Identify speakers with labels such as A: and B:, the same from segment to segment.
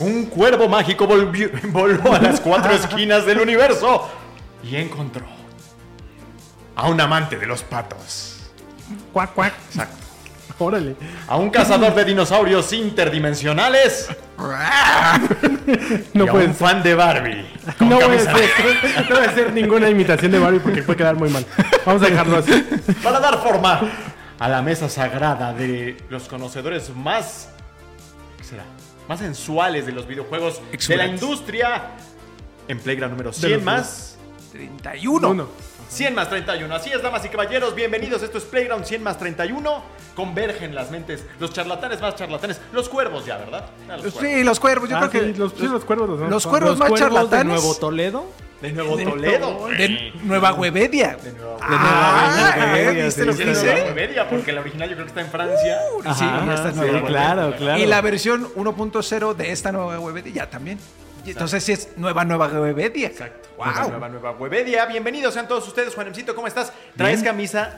A: Un cuervo mágico volvió, voló a las cuatro esquinas del universo y encontró a un amante de los patos.
B: Cuac, cuac.
A: Exacto.
B: Órale.
A: A un cazador de dinosaurios interdimensionales
B: No
A: y a
B: puede
A: un
B: ser.
A: fan de Barbie.
B: No
A: camisa
B: hacer, no a hacer ninguna imitación de Barbie porque puede quedar muy mal. Vamos a dejarlo así.
A: para dar forma a la mesa sagrada de los conocedores más ¿qué será? Más sensuales de los videojuegos de la industria en Playground número
B: De
A: 100
B: los
A: más
C: 31.
B: Uno.
A: 100 más 31. Así es, damas y caballeros, bienvenidos. Esto es Playground 100 más 31. Convergen las mentes, los charlatanes más charlatanes, los cuervos ya, ¿verdad? Los cuervos.
C: Sí, los cuervos. Yo
B: Ah,
C: creo
B: sí,
C: que
B: los, sí, los cuervos. los-
C: los cuervos más
D: cuervos de
C: charlatanes.
D: Nuevo Toledo.
A: De Nuevo Toledo.
C: de Nueva Huevedia.
A: De Nueva
C: Ah,
D: Nueva. Huevedia,
C: ¿Viste
D: sí,
C: lo
D: sí,
C: que
A: de
D: sí.
A: Nueva
C: dice?
A: Comedia, porque la original yo creo que está en Francia.
C: Sí,
D: Ajá,
C: ya está
D: sí,
C: Nueva Huevedia.
D: claro, claro.
C: Y la versión 1.0 de esta nueva Webedia ya también. Entonces sí es nueva, nueva Webedia.
A: Exacto.
C: Wow.
A: Nueva, nueva, nueva Webedia. Bienvenidos sean todos ustedes. Juanemcito, ¿cómo estás? Traes
D: Bien.
A: camisa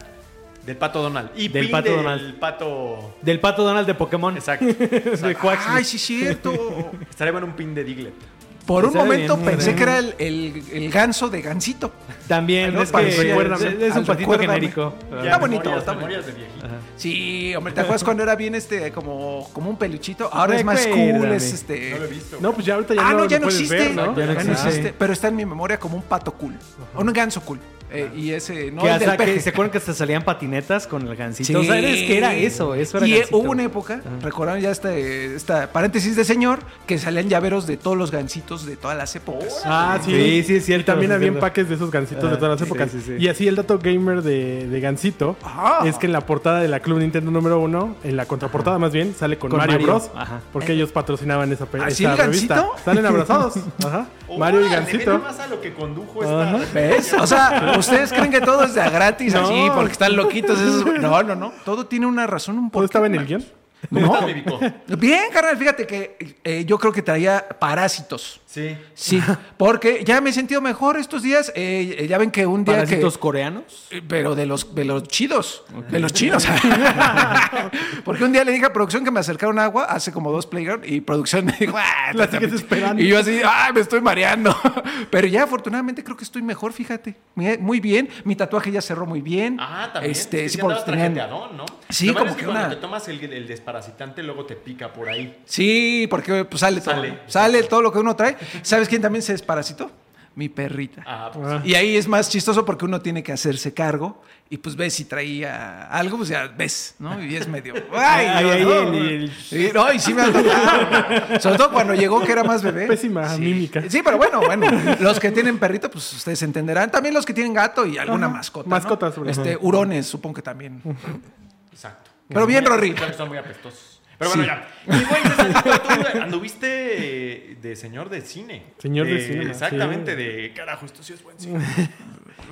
A: del pato Donald. Y
D: Del Pato
A: del
D: Donald.
A: pato.
D: Del pato Donald de Pokémon.
A: Exacto.
D: de Quaxley.
C: Ay, sí, cierto.
A: Estaría bueno un pin de Diglett.
C: Por un momento
D: bien,
C: pensé
D: bien.
C: que era el, el, el ganso de Gansito.
D: También,
C: No,
D: es que es, es un patito
C: recuérdame.
D: genérico.
C: Está bonito,
A: memorias,
C: está
A: memorias de viejito.
C: Sí, hombre, ¿te acuerdas cuando era bien este, como, como un peluchito? Ahora es más cool, es este.
A: No lo he visto.
B: No, pues ya ahorita ya
C: ah,
B: no,
C: no, ya
B: lo
C: no
B: puedes
C: existe.
B: ver, ¿no?
D: Ya no existe.
C: Pero está en mi memoria como un pato cool. Un ganso cool. Eh, y ese, no
D: que
C: el del
D: que se acuerdan que hasta salían patinetas con el gancito.
C: Sí.
D: O sea, es que era eso, eso era
C: Y eh,
D: gansito.
C: hubo una época, recordaron ya este, esta paréntesis de señor, que salían llaveros de todos los gancitos de todas las épocas.
B: Ah, sí.
D: Sí, sí, es cierto,
B: Y también había empaques de esos gancitos de
D: Ah,
B: todas las épocas.
D: sí, sí.
B: Y así el dato gamer de, de Gancito
C: Ah.
B: es que en la portada de la Club Nintendo número uno, en la contraportada más bien, sale con,
D: Con
B: Mario,
D: Mario.
B: Bros.
D: Ajá.
B: Porque ellos patrocinaban esa,
C: ¿Así
B: esa
C: el
B: revista.
C: Gansito?
B: Salen abrazados. Ajá. Mario y Gancito.
A: más a lo que condujo esta.
C: O sea, ustedes creen que todo es de a gratis
B: No.
C: así, porque están loquitos esos. No, no, no. Todo tiene una razón, un
B: ¿Todo
C: porqué.
B: estaba en el guion?
A: ¿Cómo
C: No.
A: estás, Vivico?
C: Bien, carnal, fíjate que eh, yo creo que traía parásitos.
A: Sí.
C: Sí, porque ya me he sentido mejor estos días. Eh, ya ven que un día
D: ¿Parásitos
C: que...
D: coreanos?
C: Eh, Pero de los, de los chidos, de los chinos. Porque un día le dije a producción que me acercaron agua hace como dos playground y producción me dijo, "Ah,
B: La sigues esperando.
C: Y yo así, ay, me estoy mareando. Pero ya afortunadamente creo que estoy mejor, fíjate. Muy- bien. Mi tatuaje ya cerró muy bien.
A: Ah, también.
C: Este, sí,
A: andabas
C: tenían-
A: trajeteadón, ¿no?
C: Sí,
A: Lo malo
C: como que
A: cuando
C: una-
A: te tomas el, el desparasitante, luego te pica por ahí.
C: Sí, porque pues, sale todo.
A: Sale.
C: Sale. todo lo que uno trae. ¿Sabes quién también se desparasitó? Mi perrita.
A: Ah, pues.
B: Ah.
C: Y ahí es más chistoso porque uno tiene que hacerse cargo y pues ves si traía algo, pues ya ves, ¿no? Y es medio. ¡Ay!
D: Ay, ay,
C: no!
D: el- el-
C: Sí, no, y sí me ha tocado. Sobre todo cuando llegó que era más bebé.
B: Pésima
C: sí.
B: mímica.
C: Sí, pero bueno, bueno. Los que tienen perrito, pues ustedes entenderán. También los que tienen gato y alguna
B: Ajá.
C: mascota.
B: Mascotas,
C: ¿no? Este, hurones, supongo que también.
A: Exacto.
C: Pero bien,
A: Muy-
C: Rory.
A: Son muy apestosos. Pero bueno, ya. Y bueno, Césarito, tú anduviste de señor de cine.
B: Señor de cine,
A: Exactamente,
B: sí.
A: de carajo, esto sí es buen cine.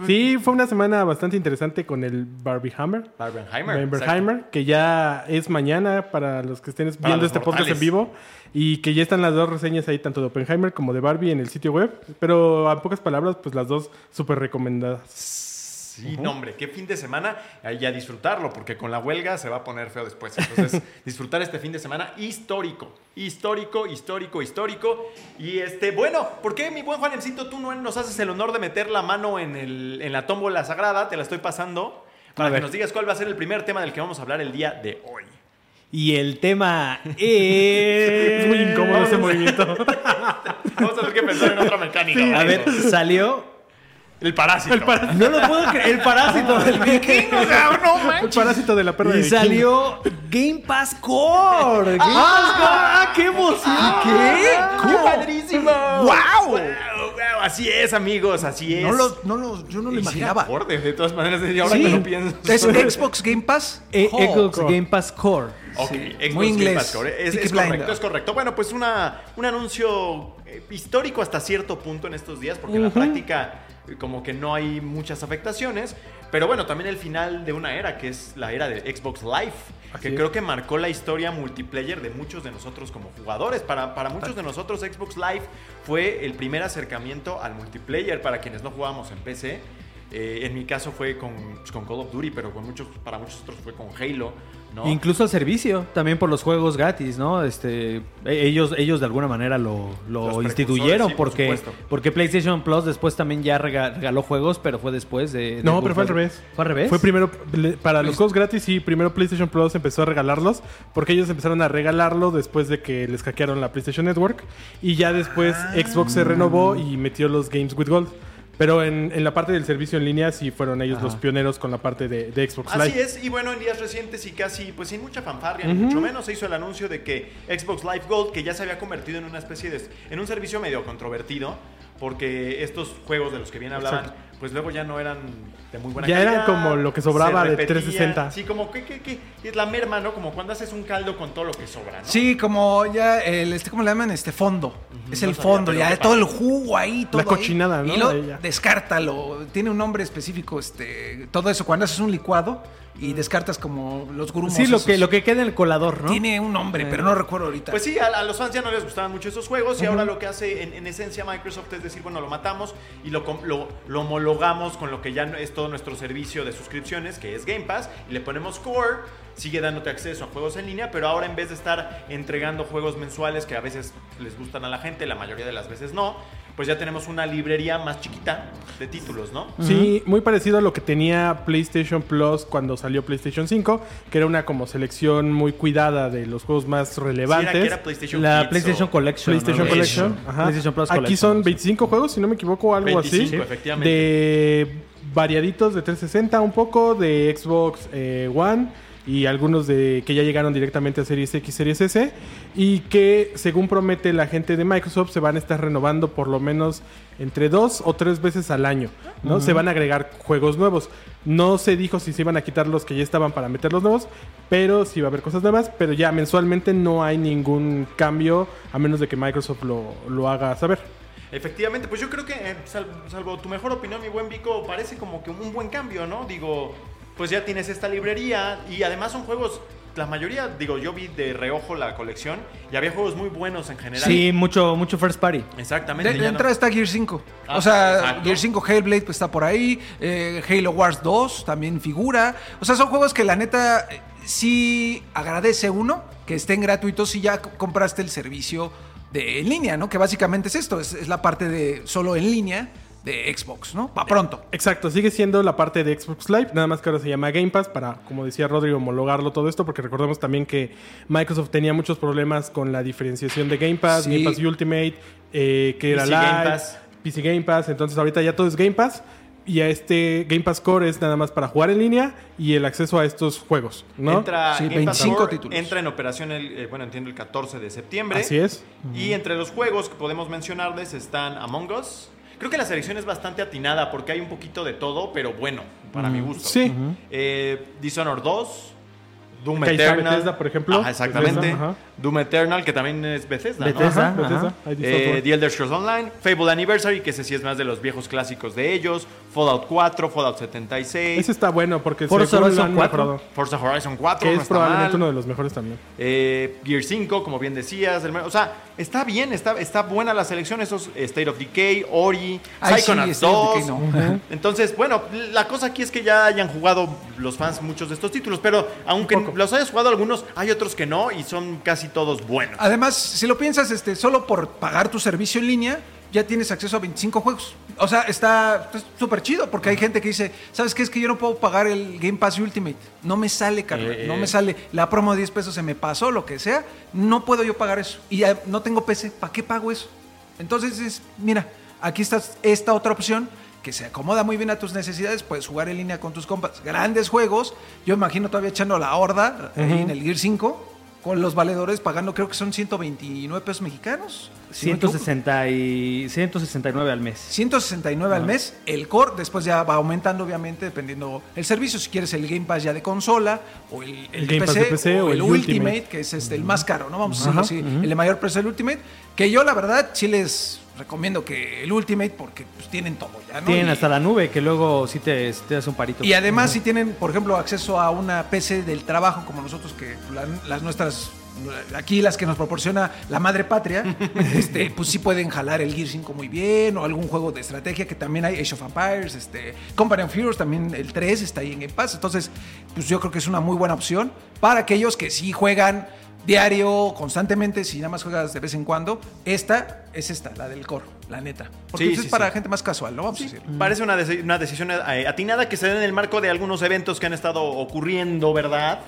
B: Sí, fue una semana bastante interesante con el Barbie Hammer.
A: Barbenheimer.
B: Barbenheimer, que ya es mañana para los que estén
A: Para
B: viendo este podcast
A: mortales.
B: en vivo y que ya están las dos reseñas ahí, tanto de Oppenheimer como de Barbie en el sitio web, pero a pocas palabras, pues las dos súper recomendadas.
A: Sí, no, hombre, qué fin de semana. Y a disfrutarlo, porque con la huelga se va a poner feo después. Entonces, disfrutar este fin de semana histórico. Histórico, histórico, histórico. Y este, bueno, ¿por qué, mi buen Juanemcito, tú no nos haces el honor de meter la mano en, el, en la tómbola sagrada? Te la estoy pasando. Para que
D: ver.
A: nos digas cuál va a ser el primer tema del que vamos a hablar el día de hoy.
D: Y el tema es...
B: Es muy incómodo ese movimiento.
A: Vamos a tener que pensar en otra mecánica.
D: A ver, salió...
A: El parásito.
D: No lo puedo creer, el parásito del
B: el parásito de la perra de
D: Y
B: Viking.
D: salió Game Pass Core. Game Pass Core. ¡Ah, qué emoción!
C: ¿Qué?
A: ¡Qué padrísimo!
C: ¡Guau!
A: ¡Guau, guau! Así es, amigos, así es.
C: No lo, no lo, yo no lo
A: Y
C: imaginaba.
A: acorde, de todas maneras, desde ahora
C: Sí.
A: que lo pienso.
C: ¿Es Xbox Game Pass?
D: Eh. Xbox Game Pass Core.
A: Ok,
C: Sí.
A: Xbox
C: Muy
A: Game
C: inglés.
A: Pass Core. Es, correcto, es correcto. Bueno, pues una, un anuncio eh, histórico hasta cierto punto en estos días, porque en la práctica como que no hay muchas afectaciones. Pero bueno, también el final de una era, que es la era de Xbox Live,
B: Así
A: que
B: es.
A: creo que marcó la historia multiplayer de muchos de nosotros como jugadores. Para, para muchos de nosotros Xbox Live fue el primer acercamiento al multiplayer para quienes no jugábamos en PC. Eh, en mi caso fue con, pues, con Call of Duty, pero con muchos, para muchos otros fue con Halo. ¿no?
D: Incluso el servicio, también por los juegos gratis, ¿no? Este, e- ellos, ellos de alguna manera lo, instituyeron
A: sí, por
D: porque,
A: supuesto.
D: porque PlayStation Plus después también ya rega- regaló juegos, pero fue después de... de
B: No, pero fue al revés.
D: ¿Fue al revés?
B: Fue primero, para los juegos gratis, sí, primero PlayStation Plus empezó a regalarlos, porque ellos empezaron a regalarlo después de que les hackearon la PlayStation Network, y ya después
A: Ah.
B: Xbox se renovó y metió los Games with Gold. Pero en, en la parte del servicio en línea sí fueron ellos los pioneros con la parte de, de Xbox Live.
A: Así es, y bueno, en días recientes y casi, pues sin mucha fanfarria, ni mucho menos, se hizo el anuncio de que Xbox Live Gold, que ya se había convertido en una especie de, en un servicio medio controvertido, porque estos juegos de los que bien hablaban,
B: Exacto.
A: pues luego ya no eran de muy buena
B: Ya
A: calidad.
B: eran como lo que sobraba de
A: repetía.
B: 360.
A: Sí, como que, que, que es la merma, ¿no? Como cuando haces un caldo con todo lo que sobra, ¿no?
C: Sí, como ya el este ¿cómo le llaman? Este fondo. Es el
A: no sabía,
C: fondo, ya todo el jugo ahí, todo ahí.
B: cochinada, ¿no?
C: Y lo
B: Ahí ya.
C: descártalo. Tiene un nombre específico, este, todo eso cuando haces un licuado y descartas como los grumos.
D: Sí, lo
C: esos.
D: que, lo que queda en el colador, ¿no?
C: tiene un nombre, pero no recuerdo ahorita.
A: Pues sí, a, a los fans ya no les gustaban mucho esos juegos y ahora lo que hace en, en esencia Microsoft es decir, bueno, lo matamos y lo, lo, lo homologamos con lo que ya no- es todo nuestro servicio de suscripciones, que es Game Pass, y le ponemos Core, sigue dándote acceso a juegos en línea, pero ahora en vez de estar entregando juegos mensuales que a veces les gustan a la gente, la mayoría de las veces no, pues ya tenemos una librería más chiquita de títulos, ¿no?
B: Sí, muy parecido a lo que tenía PlayStation Plus cuando salió PlayStation 5, que era una como selección muy cuidada de los juegos más
A: Sí,
B: relevantes.
A: era, que era PlayStation
D: La
A: Kids
D: PlayStation
A: o-
D: Collection.
B: PlayStation
D: ¿no?
B: Collection.
D: PlayStation,
B: ajá.
D: PlayStation Plus
B: Aquí
D: Collection,
B: son
D: sí.
B: 25 juegos, si no me equivoco, algo
A: 25,
B: así.
A: efectivamente.
B: De variaditos de 360 un poco, de Xbox eh, One y algunos de que ya llegaron directamente a Series X, Series S y que según promete la gente de Microsoft se van a estar renovando por lo menos entre dos o tres veces al año, ¿no? Se van a agregar juegos nuevos. No se dijo si se iban a quitar los que ya estaban para meter los nuevos, pero sí va a haber cosas nuevas, pero ya mensualmente no hay ningún cambio a menos de que Microsoft lo, lo haga saber.
A: Efectivamente, pues yo creo que, eh, sal- salvo tu mejor opinión, mi buen Vico, parece como que un buen cambio, ¿no? Digo, pues ya tienes esta librería y además son juegos, la mayoría, digo, yo vi de reojo la colección y había juegos muy buenos en general.
D: Sí, mucho, mucho first party.
A: Exactamente.
C: De, de
A: ya no-
C: entrada está Gear 5.
A: Ah,
C: o sea,
A: exacto.
C: Gear 5 Hellblade pues, está por ahí. eh, Halo Wars 2 también figura. O sea, son juegos que la neta sí agradece uno que estén gratuitos si ya compraste el servicio de en línea, ¿no? Que básicamente es esto, es, es la parte de solo en línea de Xbox, ¿no? Pa' pronto.
B: Exacto, sigue siendo la parte de Xbox Live, nada más que ahora se llama Game Pass para, como decía Rodrigo, homologarlo todo esto, porque recordemos también que Microsoft tenía muchos problemas con la diferenciación de Game Pass,
C: Sí.
B: Game Pass Ultimate, eh, que era
A: PC
B: Live,
A: Game Pass.
B: PC Game Pass, entonces ahorita ya todo es Game Pass. Y a este Game Pass Core es nada más para jugar en línea y el acceso a estos juegos, ¿no?
A: Entra
C: Sí,
A: Game Pass
C: 25
A: Core,
C: títulos.
A: Entra en operación, el, eh, bueno, entiendo el 14 de septiembre.
B: Así es.
A: Y entre los juegos que podemos mencionarles están Among Us. Creo que la selección es bastante atinada porque hay un poquito de todo, pero bueno, para mi gusto.
B: Sí.
A: Eh, Dishonored 2, Doom Eternal.
B: Bethesda, por ejemplo.
A: Ajá, exactamente.
B: Bethesda, ajá.
A: Doom Eternal, que también es Bethesda. ¿no?
D: Bethesda.
B: Ajá, Bethesda,
D: ajá.
B: ahí dice
A: Eh. The Elder Scrolls Online, Fable Anniversary, que ese sí es más de los viejos clásicos de ellos, Fallout 4, Fallout 76,
B: Ese está bueno porque
D: Forza Horizon
B: han
D: 4.
B: mejorado,
A: Forza Horizon 4,
B: que
A: no
B: es
A: está
B: probablemente
A: mal.
B: uno de los mejores también.
A: Eh, Gear 5, como bien decías. el- o sea, está bien, está, está buena la selección. Esos State of Decay, Ori,
C: Ay,
A: Psychonauts
C: State of
A: 2.
C: Decay no.
A: Entonces, bueno, la cosa aquí es que ya hayan jugado los fans muchos de estos títulos. Pero aunque los hayas jugado algunos, hay otros que no y son casi todos buenos.
C: Además, si lo piensas, este, solo por pagar tu servicio en línea, ya tienes acceso a 25 juegos. O sea, está súper chido, porque hay gente que dice, ¿sabes qué? Es que yo no puedo pagar el Game Pass Ultimate. No me sale, carnal.
A: Eh,
C: no
A: eh.
C: me sale. La promo de 10 pesos se me pasó, lo que sea. No puedo yo pagar eso. Y ya no tengo PC. ¿Para qué pago eso? Entonces, es, mira, aquí está esta otra opción que se acomoda muy bien a tus necesidades. Puedes jugar en línea con tus compas. Grandes juegos. Yo imagino todavía echando la horda ahí en el Gear 5. Con los valedores pagando creo que son 129 pesos mexicanos. si no me equivoco.
D: 160 y 169 al mes.
C: 169 al mes, el core, después ya va aumentando obviamente dependiendo el servicio, si quieres el Game Pass ya de consola o el, el
B: Pass
C: PC,
B: de PC
C: o,
B: o
C: el
B: el
C: Ultimate,
B: Ultimate.
C: que es este, el más caro, ¿no? Vamos a decirlo así, el de mayor precio el Ultimate, que yo la verdad sí les recomiendo que el Ultimate porque pues, tienen todo ya, ¿no?
D: Tienen
C: Y-
D: hasta la nube, que luego sí te, te das un parito.
C: y además si tienen, por ejemplo, acceso a una PC del trabajo como nosotros, que la- las nuestras, aquí las que nos proporciona la madre patria, este, pues sí pueden jalar el Gear 5 muy bien, o algún juego de estrategia que también hay, Age of Empires, este, Company of Heroes, también el 3 está ahí en Game Pass. Entonces, pues yo creo que es una muy buena opción para aquellos que sí juegan diario, constantemente, si nada más juegas de vez en cuando. Esta es esta, la del core, la neta. Porque
A: Sí, sí,
C: es para
A: sí.
C: gente más casual, ¿no? Vamos a decir.
A: Parece una, una decisión eh, atinada que se da en el marco de algunos eventos que han estado ocurriendo, ¿verdad?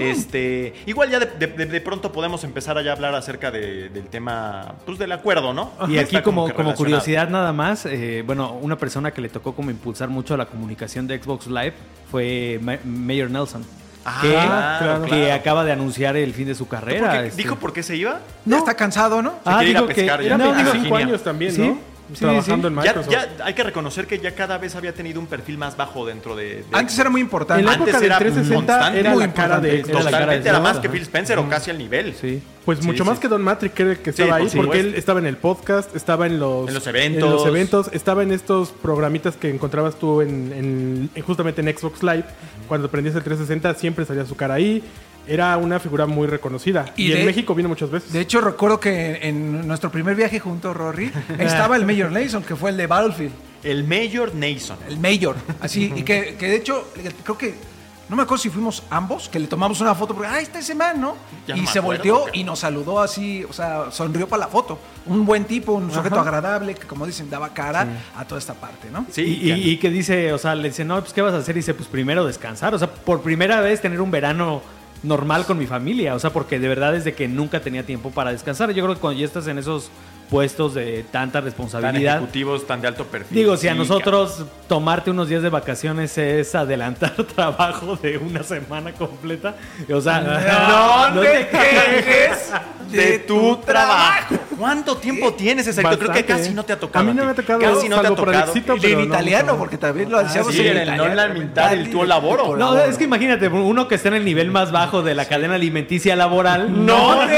A: este, igual ya de, de- de- de pronto podemos empezar a ya hablar acerca de- del tema, pues del acuerdo, ¿no?
D: Y
A: Está
D: aquí como, como curiosidad nada más, eh, bueno, una persona que le tocó como impulsar mucho la comunicación de Xbox Live fue Ma- Mayor Nelson.
A: Ah,
D: que,
A: claro,
D: que
A: claro.
D: acaba de anunciar el fin de su
A: ¿Tú por
D: carrera.
A: qué-
D: este.
A: ¿Dijo por qué se iba?
C: Ya está cansado, ¿no?
D: Ah,
A: quiere ir a
D: digo que
A: pescar ya.
B: Era
D: no, digo-
B: 25
A: Virginia.
B: años también,
D: Sí,
B: ¿no?
D: Sí,
B: Trabajando
D: sí.
B: en
A: Ya,
B: Microsoft.
A: ya hay que reconocer que ya cada vez había tenido un perfil más bajo dentro de... de
C: Antes era muy importante.
B: En la
A: Antes
B: época del
A: era
B: 360
A: constante,
B: era
C: muy
B: la cara de.
D: Era la cara
A: Totalmente,
D: de
A: era más que. Phil Spencer o casi al nivel.
D: Sí.
B: Pues mucho
A: sí,
B: más
A: sí.
B: que Don Matrix creo que estaba
A: por
B: ahí, porque él estaba en el podcast, estaba en los,
A: En los eventos.
B: en los eventos, estaba en estos programitas que encontrabas tú en, en- en- justamente en Xbox Live. Cuando prendías el 360 siempre salía su cara ahí. Era una figura muy reconocida.
C: Y
B: Y,
C: de-
B: en México vino muchas veces.
C: De hecho, recuerdo que en nuestro primer viaje junto a Rory estaba el Major Nason, que fue el de Battlefield.
A: El Mayor Nason.
C: El Major. Así, y que, que de hecho, creo que. No me acuerdo si fuimos ambos, que le tomamos una foto, porque, ah, está ese man, ¿no?
A: Ya
C: y
A: no
C: se
A: acuerdo,
C: volteó y nos saludó así, o sea, sonrió para la foto. Un buen tipo, un sujeto agradable, que como dicen, daba cara a toda esta parte, ¿no?
A: Sí,
D: y, y- y que dice, o sea, le dice, no, pues ¿qué vas a hacer? Y dice, pues primero descansar. O sea, por primera vez tener un verano normal con mi familia. O sea, porque de verdad desde que nunca tenía tiempo para descansar. Yo creo que cuando ya estás en esos puestos de tanta
A: tan
D: responsabilidad.
A: ejecutivos, tan de alto perfil.
D: Digo, si a nosotros tomarte unos días de vacaciones es adelantar trabajo de una semana completa, o sea,
C: No te quejes
A: de tu trabajo. ¿Cuánto tiempo tienes, Exacto? Creo que casi no te ha tocado.
B: A mí no me ha tocado,
A: Casi no te ha tocado.
C: En
B: no,
C: italiano,
B: no.
C: porque también lo decíamos
A: sí,
C: en
A: el
C: italiano.
A: non lamentar, el tuo lavoro.
D: No, es que imagínate, uno que está en el nivel más bajo de la cadena alimenticia laboral.
A: No,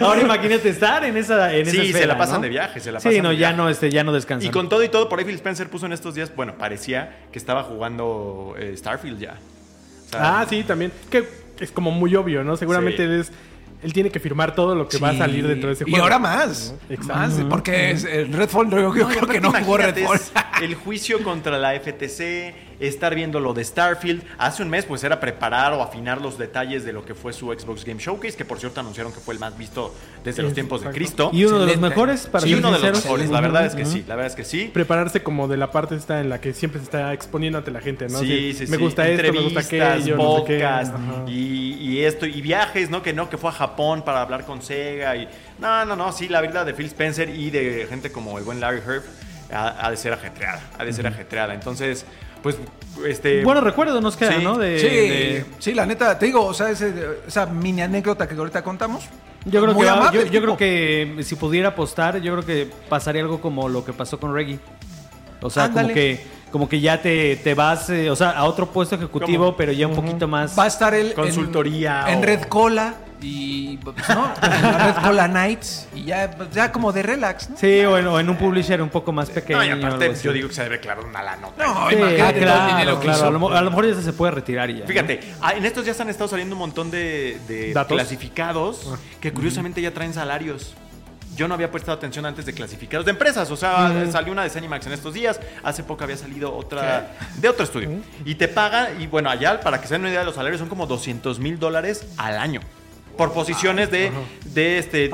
D: Ahora imagínate estar en esa en esa
A: Sí, se
D: esfera,
A: la pasan
D: ¿no?
A: de viaje, se la
D: Sí,
A: pasan
D: no,
A: de
D: ya
A: viaje.
D: no, este, ya no descansan.
A: Y con todo y todo, por ahí Phil Spencer puso en estos días, bueno, parecía que estaba jugando eh, Starfield ya. O sea,
B: Ah, sí, también. Que es como muy obvio, ¿no? Seguramente
A: Sí.
B: él es. Él tiene que firmar todo lo que va a
C: Sí.
B: salir dentro de ese
C: Y
B: juego.
C: ahora más.
B: Exacto.
C: Más, porque es- el Redfall, yo, yo
A: No, y
C: creo que no jugó Redfall.
A: El juicio contra la FTC, estar viendo lo de Starfield. Hace un mes, pues era preparar o afinar los detalles de lo que fue su Xbox Game Showcase, que por cierto anunciaron que fue el más visto desde los tiempos de. Cristo.
D: y uno de los mejores para
A: Sí, uno de los mejores. La verdad es que sí, la verdad es que sí.
B: Prepararse como de la parte esta en la que siempre se está exponiendo ante la gente, ¿no?
A: Sí,
B: Así,
A: sí,
B: Me
A: sí.
B: gusta esto, me gusta
A: Entrevistas,
B: aquello, no sé qué.
A: podcast, y, y esto, y viajes, ¿no? Que no, que fue a Japón para hablar con Sega. Y, no, no, no, sí, la vida de Phil Spencer y de gente como el buen Larry Herb ha, ha de ser ajetreada, ha de ser ajetreada. Entonces, pues, este...
D: Buenos recuerdos nos quedan,
A: Sí.
D: ¿no? De,
C: sí,
D: de-
C: sí, la neta, te digo, o sea, ese- esa mini anécdota que ahorita contamos.
D: Yo creo, que,
C: amable
D: yo,
C: el
D: yo creo que si pudiera apostar, yo creo que pasaría algo como lo que pasó con Reggie. O sea, como que, como que ya te, te vas, eh, o sea, a otro puesto ejecutivo,
A: ¿Cómo?
D: pero ya un poquito más.
C: Va a estar en-
A: Consultoría
C: en,
A: o-
C: Red Cola y pues, ¿no? En la Red Cola Nights y ya, pues, ya como de relax, ¿no?
D: Sí, o en, o en un publisher un poco más pequeño.
A: no, y aparte, yo digo que se debe declarar una la nota.
C: No,
D: Sí,
C: imagínate todo el dinero
D: claro,
C: que
D: claro.
C: hizo.
D: A lo, a lo mejor ya se puede retirar y ya. ¿no?
A: Fíjate, ah, en estos días han estado saliendo un montón de, de
B: ¿Datos?
A: clasificados que curiosamente ya traen salarios. Yo no había prestado atención antes de clasificados de empresas. O sea, salió una de Zenimax en estos días. Hace poco había salido otra de otro estudio. Y te pagan, y bueno, allá, para que se den una idea de los salarios, son como 200 mil dólares al año. Por posiciones de, de este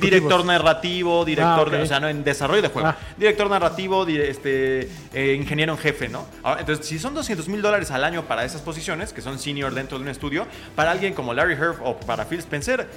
A: director narrativo, director,
B: Ah,
A: de-
B: ok.
A: o sea, no en desarrollo de juego.
B: Ah.
A: Director narrativo, di- este, eh, ingeniero en jefe, ¿no? Ahora, entonces, si son 200 mil dólares al año para esas posiciones, que son senior dentro de un estudio, para alguien como Larry Herb o para Phil Spencer,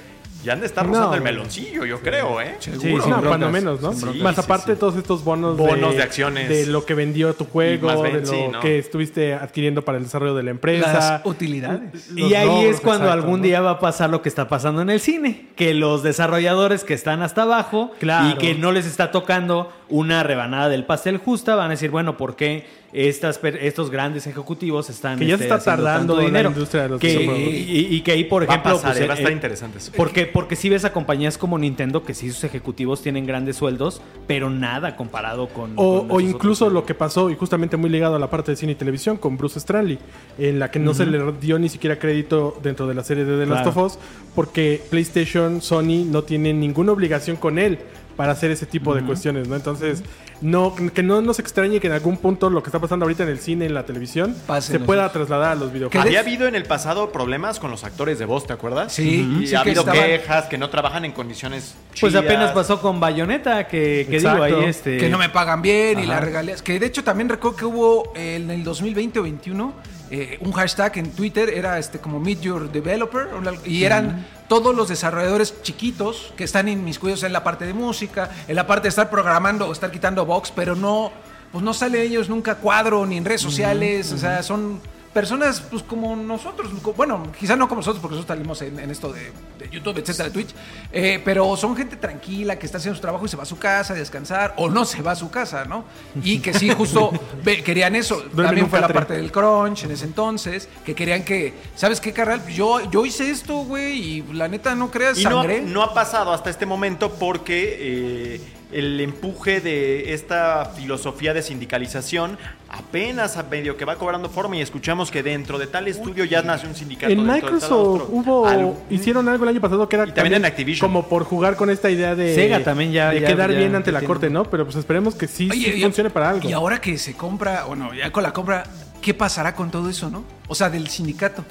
A: ya han de estar
B: No,
A: rozando el meloncillo, yo creo, ¿eh?
D: Sí,
B: no,
D: broncas,
B: cuando menos, ¿no?
A: broncas.
B: Más
A: Sí,
B: aparte
A: sí, sí.
B: todos estos bonos,
A: Bonos de acciones.
B: de lo que vendió tu
A: Y
B: juego,
A: más
B: de lo
A: sí, ¿no?
B: que estuviste adquiriendo para el desarrollo de la empresa.
C: Las utilidades.
D: Y ahí
B: logros,
D: es cuando
B: exacto,
D: algún día va a pasar lo que está pasando en el cine, que los desarrolladores que están hasta abajo
B: Claro.
D: y que no les está tocando una rebanada del pastel justa van a decir, bueno, ¿por qué estas, estos grandes ejecutivos están
B: Que ya se
D: este,
B: está tardando
D: tanto
B: la
D: dinero?
B: industria de los
D: que, y, y que ahí, por
A: Va a
D: ejemplo,
A: pasar,
D: pues,
A: eh, va a
D: eh,
A: estar
D: eh,
A: interesante eso.
D: Porque, porque si ves a compañías como Nintendo que sí sus ejecutivos tienen grandes sueldos, pero nada comparado con...
B: O,
D: con
B: o incluso
D: otros.
B: lo que pasó, y justamente muy ligado a la parte de cine y televisión, con Bruce Stranley, en la que no se le dio ni siquiera crédito dentro de la serie de The Last
D: Claro.
B: of Us, porque PlayStation, Sony no tienen ninguna obligación con él para hacer ese tipo de cuestiones, ¿no? Entonces, no, que no nos extrañe que en algún punto lo que está pasando ahorita en el cine, en la televisión, se pueda trasladar a los videojuegos.
A: Había habido en el pasado problemas con los actores de voz, ¿te acuerdas?
C: Sí,
A: Y
C: sí
A: ha
C: que
A: habido
C: estaban-
A: quejas que no trabajan en condiciones
D: Pues
A: chidas.
D: apenas pasó con Bayonetta, que, que digo ahí este...
C: que no me pagan bien y las regalías. Que de hecho también recuerdo que hubo eh, en el 2020 o 21 eh, un hashtag en Twitter, era este como Meet Your Developer, y eran todos los desarrolladores chiquitos que están inmiscuidos en la parte de música, en la parte de estar programando o estar quitando box, pero no, pues no sale ellos nunca cuadro ni en redes sociales, o sea, son personas pues como nosotros, bueno, quizás no como nosotros porque nosotros salimos en, en esto de, de YouTube, etcétera, de Twitch, eh, pero son gente tranquila que está haciendo su trabajo y se va a su casa a descansar o no se va a su casa, ¿no? Y que sí, justo ve- querían eso. También fue la parte del crunch en ese entonces, que querían que, ¿sabes qué, carnal? Yo, yo hice esto, güey, y la neta no creas
A: Y no,
C: sangre.
A: no ha pasado hasta este momento porque eh, el empuje de esta filosofía de sindicalización apenas a medio que va cobrando forma y escuchamos que dentro de tal estudio ya nace un sindicato.
B: En Microsoft hubo
A: Algo-
B: hicieron algo el año pasado que era
A: Y también en Activision.
B: como por jugar con esta idea de
D: Sega también ya-
B: de
D: ya-
B: quedar
D: ya-
B: bien ante la
D: tiene-
B: corte, ¿no? Pero pues esperemos que sí,
C: Oye,
B: sí
C: y-
B: funcione para algo.
C: Y ahora que se compra, bueno, ya con la compra, ¿qué pasará con todo eso, no? O sea, del sindicato.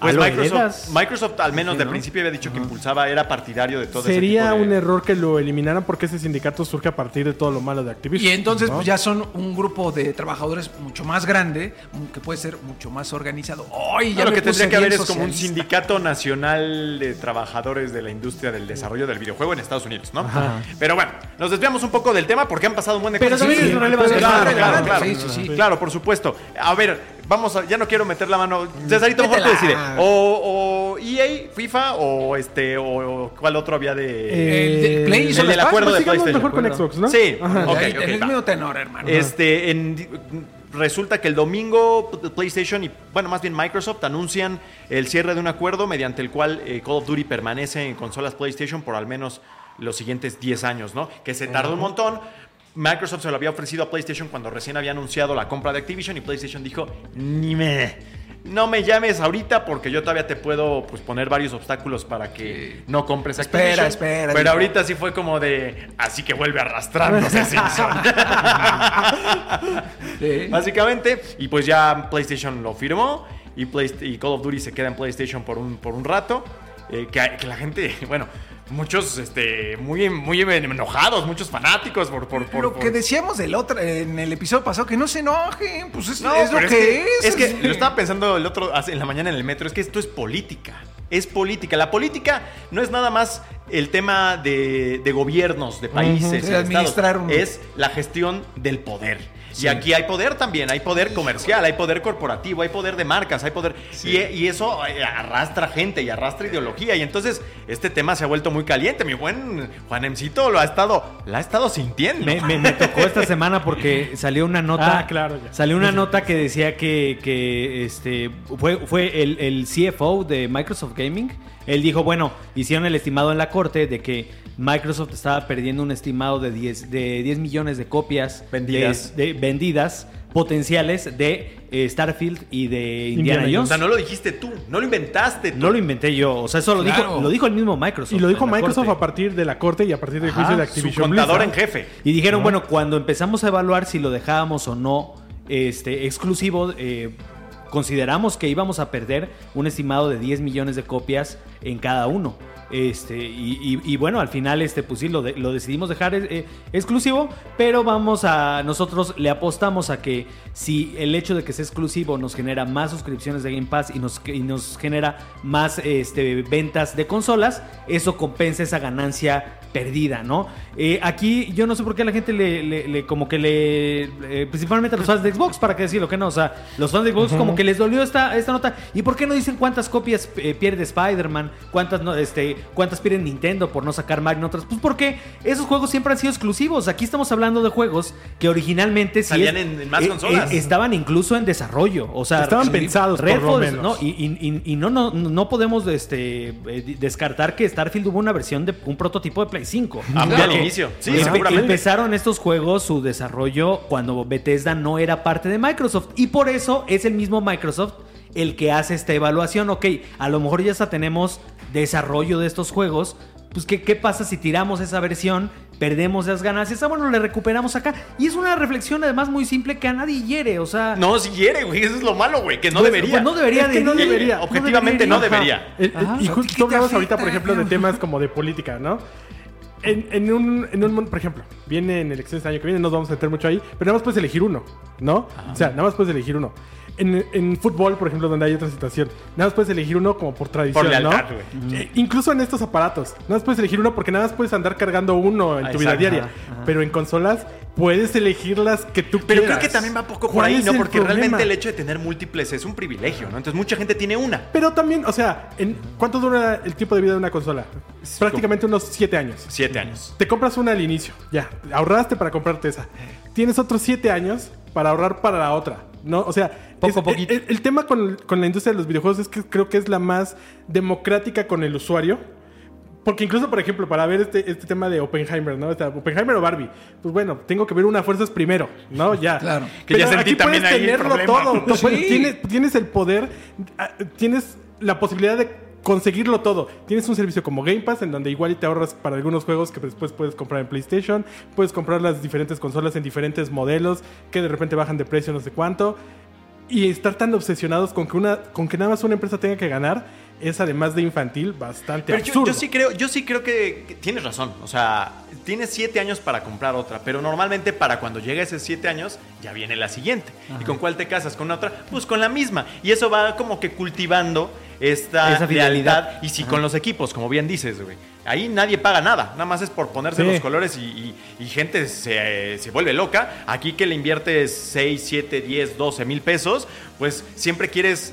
A: Pues
D: ¿A lo
A: Microsoft? Microsoft, al menos
D: Sí,
A: de
D: ¿no?
A: principio había dicho que impulsaba, era partidario de todo
B: Sería
A: ese tipo de...
B: un error que lo eliminaran porque ese sindicato surge a partir de todo lo malo de Activision.
C: Y entonces
B: ¿no?
C: pues ya son un grupo de trabajadores mucho más grande, que puede ser mucho más organizado. ¡Ay!
A: No,
C: ya
A: lo
C: me
A: que tendría que haber es como un sindicato nacional de trabajadores de la industria del desarrollo del videojuego en Estados Unidos, ¿no? Pero bueno, nos desviamos un poco del tema porque han pasado un buen de
D: Pero
A: cosas.
D: también
A: Sí,
D: es relevante.
A: Claro, claro, claro.
C: sí, sí, sí.
A: Claro, por supuesto. A ver, vamos a, ya no quiero meter la mano. Cesarito, mejor tú decide. O, o EA, FIFA o este o, o cuál otro había de
C: El de Play hizo
A: el del acuerdo
B: Pues
A: de
B: sigamos
A: PlayStation.
B: mejor con Xbox, ¿no?
A: Sí.
B: Ajá.
A: Ok,
C: el mismo tenor, hermano.
A: Este, en- resulta que el domingo PlayStation y, bueno, más bien Microsoft anuncian el cierre de un acuerdo mediante el cual eh, Call of Duty permanece en consolas PlayStation por al menos los siguientes 10 años, ¿no? Que se tardó un montón. Microsoft se lo había ofrecido a PlayStation cuando recién había anunciado la compra de Activision y PlayStation dijo, ni me... No me llames ahorita porque yo todavía te puedo pues, poner varios obstáculos para que no compres
C: Espera,
A: Activision.
C: espera,
A: Pero
C: dijo.
A: ahorita sí fue como de... Así que vuelve arrastrándose Simpson.
C: Sí.
A: Básicamente, y pues ya PlayStation lo firmó y, Play- y Call of Duty se queda en PlayStation por un, por un rato. eh, que, que la gente, bueno, muchos este, muy, muy enojados, muchos fanáticos por... por, por-
C: lo
A: por-
C: que decíamos del otro, en el episodio pasado, que no se enojen, pues es,
A: No,
C: es lo que, es.
A: Es que lo estaba pensando el otro en la mañana en el metro, es que esto es política. Es política. La política no es nada más el tema de, de gobiernos, de países,
C: de administrar un-
A: Es la gestión del poder. Y aquí hay poder también, hay poder comercial, hay poder corporativo, hay poder de marcas, hay poder... Y, y eso eh, arrastra gente y arrastra ideología. Y entonces este tema se ha vuelto muy caliente. Mi buen Juanemcito lo ha estado, la ha estado sintiendo.
D: Me, me- me tocó esta semana porque salió una nota.
B: Ah, claro, ya.
D: Salió una nota que decía que, que, este fue, fue el, el CFO de Microsoft Gaming. Él dijo, bueno, hicieron el estimado en la corte de que Microsoft estaba perdiendo un estimado de 10, de 10 millones de copias
A: Vendidas.
D: de, de- vendidas potenciales de eh, Starfield y de Indiana,
B: Indiana
A: O
D: Jones.
A: sea, no lo dijiste tú, no lo inventaste tú.
D: No lo inventé yo, o sea, eso lo,
C: Claro.
D: dijo, lo dijo el mismo Microsoft.
B: Y lo dijo Microsoft a partir de la corte y a partir del
D: Ajá,
B: juicio de
A: Su
B: Activision
A: contador en jefe.
D: Y dijeron, bueno, cuando empezamos a evaluar si lo dejábamos o no este, exclusivo, eh, consideramos que íbamos a perder un estimado de 10 millones de copias en cada uno. Este, y, bueno, al final, este, pues lo, de- lo decidimos dejar eh, exclusivo, pero vamos a, nosotros le apostamos a que si el hecho de que sea exclusivo nos genera más suscripciones de Game Pass y nos, y nos genera más este, ventas de consolas, eso compensa esa ganancia perdida, ¿no? Eh, aquí yo no sé por qué a la gente le, le- le- como que le, eh, principalmente a los fans de Xbox, para qué decirlo que no, o sea, los fans de Xbox como que les dolió esta, esta nota. ¿Y por qué no dicen cuántas copias eh, pierde Spider-Man? ¿Cuántas, no, este, ¿Cuántas pierde Nintendo por no sacar Mario en otras? Pues porque esos juegos siempre han sido exclusivos. Aquí estamos hablando de juegos que originalmente sí
A: Salían
D: es-
A: en- en más
D: eh,
A: consolas.
D: eh, estaban incluso en desarrollo, o sea,
B: Estaban pensados, por lo menos.
D: ¿no? Y, y- y- y no, no, no podemos este, eh, descartar que Starfield hubo una versión de un prototipo de Play 5.
A: Ah, muy
D: Porque
A: al inicio. Sí,
D: empe-
A: seguramente.
D: Empezaron estos juegos su desarrollo cuando Bethesda no era parte de Microsoft. Y por eso es el mismo Microsoft el que hace esta evaluación. Ok, a lo mejor ya hasta tenemos desarrollo de estos juegos. Pues, ¿qué, qué pasa si tiramos esa versión? Perdemos esas ganancias. Ah, bueno, le recuperamos acá. Y es una reflexión además muy simple que a nadie hiere. O sea,
A: No, si quiere, güey. Eso es lo malo, güey. Que no
D: Pues-
A: debería.
D: pues no debería
B: Es que
D: de
B: no debería.
A: Objetivamente no
D: debería.
A: debería.
B: Eh, eh,
D: Ajá.
B: y
C: ¿A
B: justo hablabas ahorita, por ejemplo, de temas como de política, ¿no? En, en un, en un mundo, por ejemplo, viene en elecciones el año que viene, no nos vamos a meter mucho ahí, pero nada más puedes elegir uno, ¿no? O sea, nada más puedes elegir uno. En, en fútbol, por ejemplo, donde hay otra situación, nada más puedes elegir uno como por tradición,
A: Por lealtad,
B: ¿no? Eh, incluso en estos aparatos, nada más puedes elegir uno porque nada más puedes andar cargando uno en
A: Ah,
B: tu vida diaria.
D: Ajá, ajá.
B: Pero en consolas puedes elegir las que tú
A: Pero
B: quieras.
A: creo que también va poco por
B: ¿Cuál
A: ahí, ¿no? Porque
B: problema?
A: realmente el hecho de tener múltiples es un privilegio, ¿no? Entonces mucha gente tiene una.
B: Pero también, o sea, ¿en ¿cuánto dura el tiempo de vida de una consola? Prácticamente unos 7 años.
A: Siete años.
B: Te compras una al inicio, ya. Ahorraste para comprarte esa. Tienes otros 7 años para ahorrar para la otra. ¿No? O sea,
D: Poco
B: es-. El, el tema con, con la industria de los videojuegos es que creo que es la más democrática con el usuario. Porque incluso, por ejemplo, para ver este, este tema de Oppenheimer, ¿no? O sea, Oppenheimer o Barbie. Pues bueno, tengo que ver una fuerzas primero, ¿no? Ya.
C: Claro.
A: Que
B: Pero
A: ya sentí
B: aquí
A: también
B: puedes
A: ahí el
B: tenerlo todo.
C: Sí.
B: puedes- tienes, tienes el poder, ah, tienes la posibilidad de conseguirlo todo. Tienes un servicio como Game Pass en donde igual te ahorras para algunos juegos que después puedes comprar en PlayStation, puedes comprar las diferentes consolas en diferentes modelos que de repente bajan de precio no sé cuánto y estar tan obsesionados con que una con que nada más una empresa tenga que ganar es además de infantil bastante
A: Pero yo,
B: absurdo.
A: yo sí creo, yo sí creo que, que tienes razón. O sea, tienes siete años para comprar otra, pero normalmente para cuando llega esos siete años ya viene la siguiente. ¿Y con cuál te casas? ¿Con otra? Pues con la misma. Y eso va como que cultivando esta
D: Esa
A: lealtad. Y sí, con los equipos, como bien dices, güey. Ahí nadie paga nada, nada más es por ponerse
B: Sí.
A: los colores y, y- y gente se, se vuelve loca. Aquí que le inviertes 6, 7, 10, 12 mil pesos, pues siempre quieres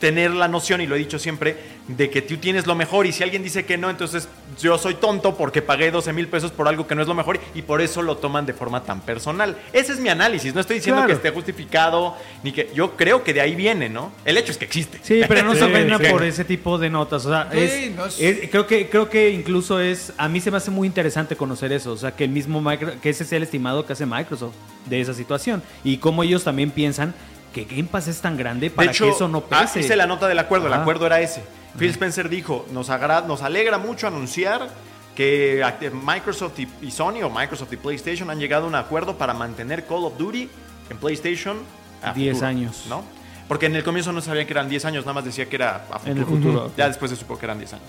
A: tener la noción, y lo he dicho siempre, de que tú tienes lo mejor y si alguien dice que no, entonces yo soy tonto porque pagué 12 mil pesos por algo que no es lo mejor y por eso lo toman de forma tan personal. Ese es mi análisis, no estoy diciendo
B: Claro.
A: que esté justificado, ni que yo creo que de ahí viene, ¿no? El hecho es que existe.
D: Sí, pero no se
B: Sí, sí.
D: por ese tipo de notas. O sea,
C: Sí,
D: es-
C: no es-
D: es- creo, que, creo que incluso es. A mí se me hace muy interesante conocer eso. O sea, que el mismo Micro- que ese sea el estimado que hace Microsoft de esa situación. Y cómo ellos también piensan que Game Pass es tan grande para
A: hecho,
D: que eso no
A: ah,
D: pese.
A: hice la nota del acuerdo, el acuerdo era ese. Phil Spencer dijo, nos, agra- nos alegra mucho anunciar que Microsoft y, y Sony o Microsoft y PlayStation han llegado a un acuerdo para mantener Call of Duty en PlayStation a
D: 10
A: futuro,
D: años.
A: ¿no? Porque en el comienzo no sabía que eran 10 años, nada más decía que era a futuro.
D: En el futuro.
A: Ya después se supo que eran 10 años.